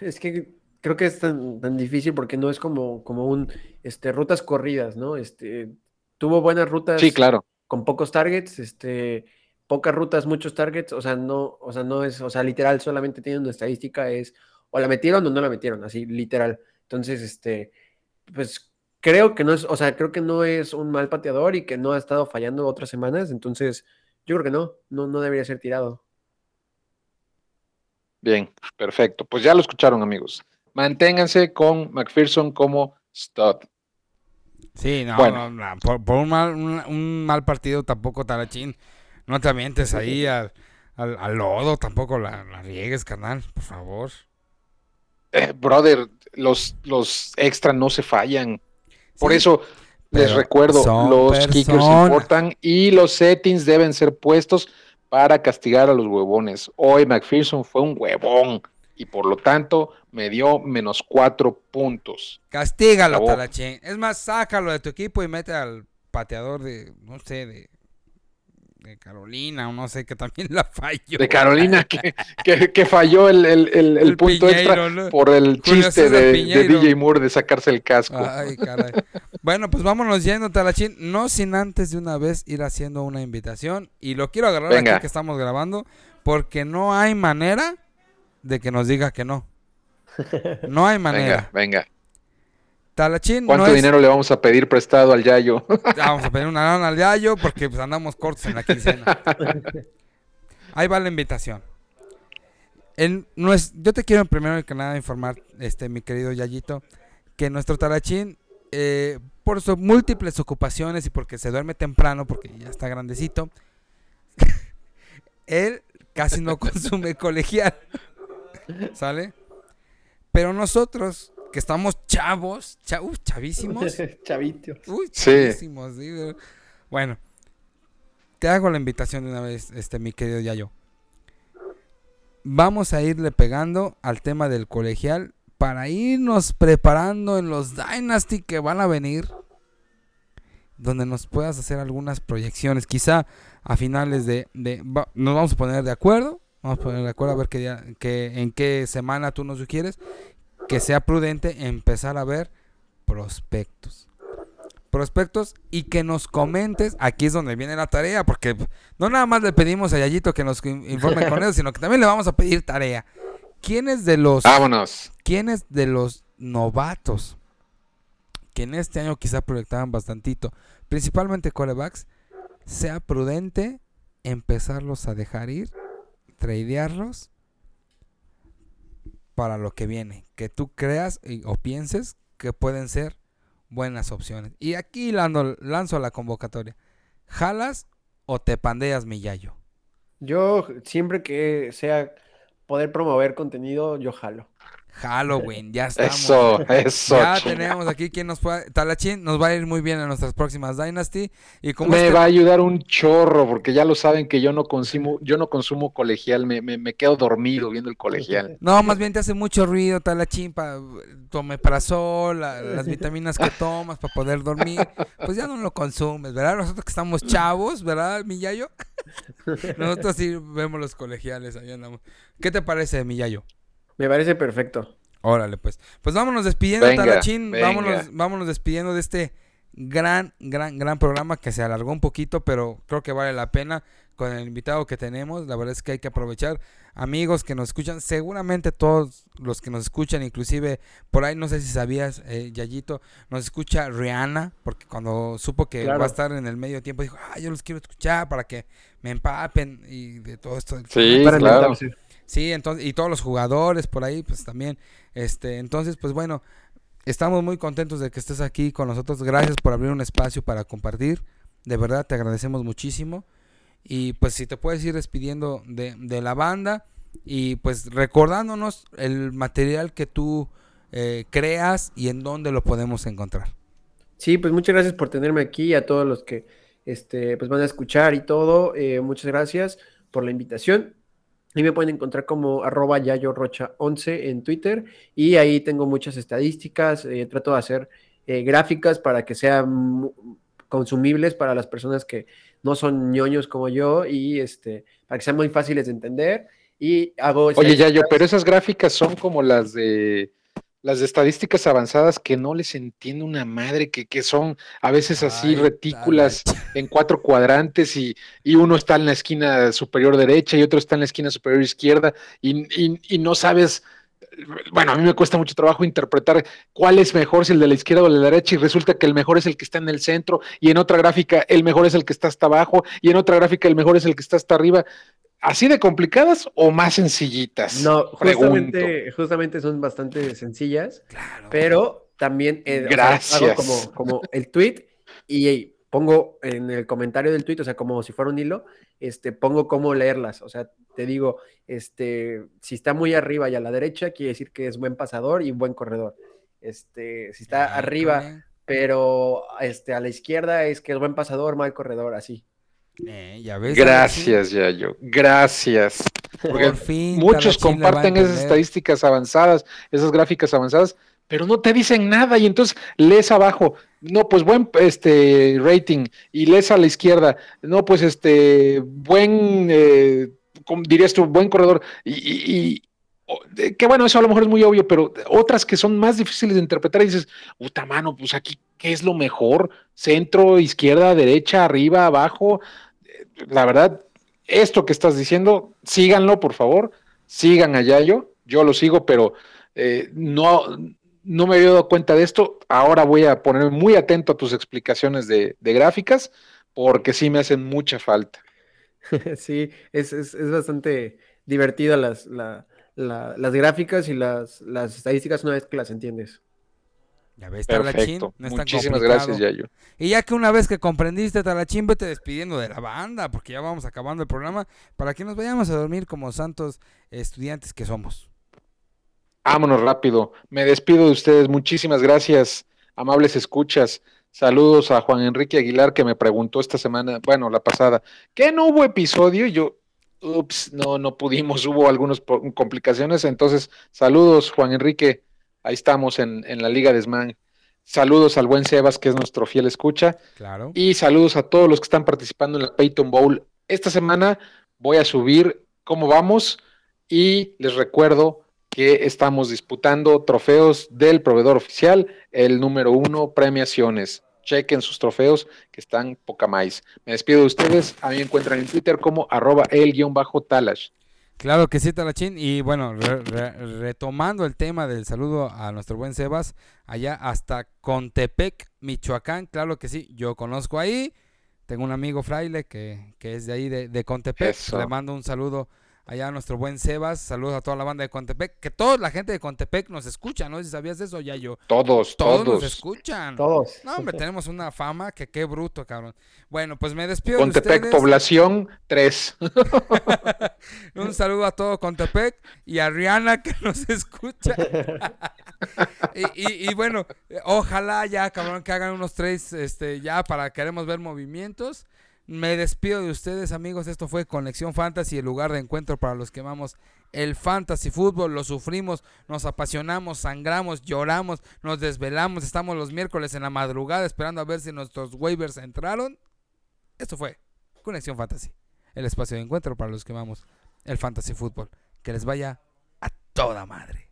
es que creo que es tan, tan difícil porque no es como, como un, este, rutas corridas, ¿no? Este, tuvo buenas rutas Sí, claro. con pocos targets, este, pocas rutas, muchos targets, o sea, no, o sea, no es, o sea, literal, solamente tiene una estadística, es, o la metieron o no la metieron, así, literal. Entonces, este, pues creo que no es, o sea, creo que no es un mal pateador y que no ha estado fallando otras semanas, entonces, yo creo que no, no, no debería ser tirado. Bien, perfecto. Pues ya lo escucharon, amigos. Manténganse con McPherson como stud. Sí, no, Bueno. no, no, por, por un, mal, un, un mal partido tampoco, Talachín. No te avientes ahí al, al, al lodo, tampoco la, la riegues, carnal, por favor. Eh, brother, los, los extra no se fallan. Por Sí, eso les recuerdo, los kickers importan y los settings deben ser puestos para castigar a los huevones. Hoy McPherson fue un huevón y por lo tanto me dio menos cuatro puntos. Castígalo. Talachín. Es más, sácalo de tu equipo y mete al pateador de, no sé, de, de Carolina, o no sé, que también la falló. De Carolina que, que- que falló el, el- el- punto extra Piñeiro, ¿no? por el chiste de, de. DJ Moore de sacarse el casco. Ay, caray. Bueno, pues vámonos yendo, Talachín. No sin antes de una vez ir haciendo una invitación. Y lo quiero agarrar Venga. aquí que estamos grabando. Porque no hay manera de que nos diga que no. No hay manera. Venga, venga. Talachín ¿Cuánto no es... dinero le vamos a pedir prestado al Yayo? Vamos a pedir una lana al gallo porque pues andamos cortos en la quincena. Ahí va la invitación. En yo te quiero primero que nada informar, este, mi querido Yayito, que nuestro Talachín, eh, por sus múltiples ocupaciones y porque se duerme temprano, porque ya está grandecito, él casi no consume colegial. ¿Sale? Pero nosotros, que estamos chavos, cha- uf, chavísimos, Chavito. Uy, chavísimos, sí. Bueno, te hago la invitación de una vez, este, mi querido Yayo. Vamos a irle pegando al tema del colegial para irnos preparando en los Dynasty que van a venir. Donde nos puedas hacer algunas proyecciones. Quizá a finales de. de- va- nos vamos a poner de acuerdo. Vamos a poner de acuerdo a ver qué día, qué- en qué semana tú nos sugieres. Que sea prudente empezar a ver prospectos prospectos y que nos comentes. Aquí es donde viene la tarea, porque no nada más le pedimos a Yayito que nos in- informe con eso, sino que también le vamos a pedir tarea. ¿Quiénes de los, Vámonos. quiénes de los novatos que en este año quizá proyectaban bastantito, principalmente corebacks, sea prudente empezarlos a dejar ir, tradearlos para lo que viene, que tú creas y- o pienses que pueden ser buenas opciones. Y aquí lando- lanzo la convocatoria. ¿Jalas o te pandeas, mi yayo? Yo siempre que sea poder promover contenido, yo jalo. Halloween. Ya estamos. Eso, eso. ya chinga. tenemos aquí quien nos pueda. Talachín nos va a ir muy bien en nuestras próximas Dynasty. Y como Me este- va a ayudar un chorro, porque ya lo saben que yo no consumo, yo no consumo colegial, me, me, me quedo dormido viendo el colegial. No, más bien te hace mucho ruido, Talachín, para tome para sol, las vitaminas que tomas para poder dormir, pues ya no lo consumes, ¿verdad? Nosotros que estamos chavos, ¿verdad, Miyayo? Nosotros sí vemos los colegiales, ahí andamos. ¿Qué te parece, Miyayo? Me parece perfecto. Órale, pues. Pues vámonos despidiendo, Venga, Talachín. venga. Vámonos, vámonos despidiendo de este gran, gran, gran programa que se alargó un poquito, pero creo que vale la pena con el invitado que tenemos. La verdad es que hay que aprovechar. Amigos que nos escuchan, seguramente todos los que nos escuchan, inclusive por ahí, no sé si sabías, eh, Yayito, nos escucha Rihanna, porque cuando supo que Claro. va a estar en el medio tiempo, dijo, ah, yo los quiero escuchar para que me empapen y de todo esto. Sí, Para claro. Sí, entonces, y todos los jugadores por ahí, pues también. Este, entonces, pues bueno, estamos muy contentos de que estés aquí con nosotros. Gracias por abrir un espacio para compartir. De verdad, te agradecemos muchísimo. Y pues si te puedes ir despidiendo de, de la banda y pues recordándonos el material que tú eh, creas y en dónde lo podemos encontrar. Sí, pues muchas gracias por tenerme aquí, a todos los que este, pues van a escuchar y todo. eh, muchas gracias por la invitación. Y me pueden encontrar como arroba yayorocha11 en Twitter. Y ahí tengo muchas estadísticas. eh, trato de hacer eh, gráficas para que sean consumibles para las personas que no son ñoños como yo y este, para que sean muy fáciles de entender. Y hago Oye, Yayo, pero esas gráficas son como las de las estadísticas avanzadas que no les entiende una madre, que, que son a veces así Ay, retículas en cuatro cuadrantes y, y uno está en la esquina superior derecha y otro está en la esquina superior izquierda y, y- y no sabes, bueno, a mí me cuesta mucho trabajo interpretar cuál es mejor, si el de la izquierda o el de la derecha y resulta que el mejor es el que está en el centro y en otra gráfica el mejor es el que está hasta abajo y en otra gráfica el mejor es el que está hasta arriba. ¿Así de complicadas o más sencillas? No, Pregunto. justamente, justamente son bastante sencillas. Claro. pero también eh, o sea, Gracias. hago como, como el tweet y pongo en el comentario del tweet, o sea, como si fuera un hilo, este, pongo cómo leerlas. O sea, te digo, este, si está muy arriba y a la derecha, quiere decir que es buen pasador y buen corredor. Este, si está arriba, pero este, a la izquierda es que es buen pasador, mal corredor, así. Eh, ya ves, Gracias, Yayo. Gracias. Porque fin, Muchos comparten esas estadísticas avanzadas, esas gráficas avanzadas, pero no te dicen nada y entonces lees abajo, no, pues buen este rating y lees a la izquierda, no, pues este buen, eh, dirías tú, buen corredor y, y- y- que bueno, eso a lo mejor es muy obvio, pero otras que son más difíciles de interpretar y dices, puta mano, pues aquí, ¿qué es lo mejor? Centro, izquierda, derecha, arriba, abajo. La verdad, esto que estás diciendo, síganlo, por favor, sigan a Yayo, yo lo sigo, pero eh, no, no me había dado cuenta de esto, ahora voy a ponerme muy atento a tus explicaciones de, de gráficas, porque sí me hacen mucha falta. Sí, es, es, es bastante divertida las, la- la- las gráficas y las, las estadísticas una vez que las entiendes. Ya ves, Talachín, no Muchísimas gracias, Yayo. Y ya que una vez que comprendiste, Talachín, vete despidiendo de la banda, porque ya vamos acabando el programa, para que nos vayamos a dormir como santos estudiantes que somos. Vámonos rápido. Me despido de ustedes. Muchísimas gracias, amables escuchas. Saludos a Juan Enrique Aguilar que me preguntó esta semana, bueno, la pasada, que no hubo episodio y yo, ups, no, no pudimos, hubo algunas complicaciones. Entonces, saludos, Juan Enrique. Ahí estamos en, en la Liga de Sman. Saludos al buen Sebas, que es nuestro fiel escucha. Claro. Y saludos a todos los que están participando en la Peyton Bowl. Esta semana voy a subir cómo vamos y les recuerdo que estamos disputando trofeos del proveedor oficial, el número uno, premiaciones. Chequen sus trofeos que están poca más. Me despido de ustedes. A mí me encuentran en Twitter como arroba el-talash. Claro que sí, Talachín. Y bueno, re- re- retomando el tema del saludo a nuestro buen Sebas, allá hasta Contepec, Michoacán. Claro que sí, yo conozco ahí. Tengo un amigo fraile que, que es de ahí, de, de Contepec. Eso. Le mando un saludo allá a nuestro buen Sebas, saludos a toda la banda de Contepec, que toda la gente de Contepec nos escucha, ¿no? Si sabías eso, ya yo. Todos, Todos, todos. nos escuchan. Todos. No, hombre, tenemos una fama que qué bruto, cabrón. Bueno, pues me despido de Contepec, ustedes. población 3. Un saludo a todo Contepec y a Rihanna que nos escucha. y, y- y bueno, eh, ojalá ya, cabrón, que hagan unos trades este, ya para queremos ver movimientos. Me despido de ustedes, amigos. Esto fue Conexión Fantasy, el lugar de encuentro para los que amamos el fantasy fútbol. Lo sufrimos, nos apasionamos, sangramos, lloramos, nos desvelamos. Estamos los miércoles en la madrugada esperando a ver si nuestros waivers entraron. Esto fue Conexión Fantasy, el espacio de encuentro para los que amamos el fantasy fútbol. Que les vaya a toda madre.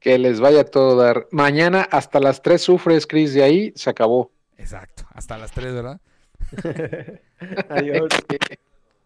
Que les vaya a todo dar. Mañana hasta las 3 sufres, Chris, de ahí se acabó. Exacto. Hasta las 3, ¿verdad? Adiós.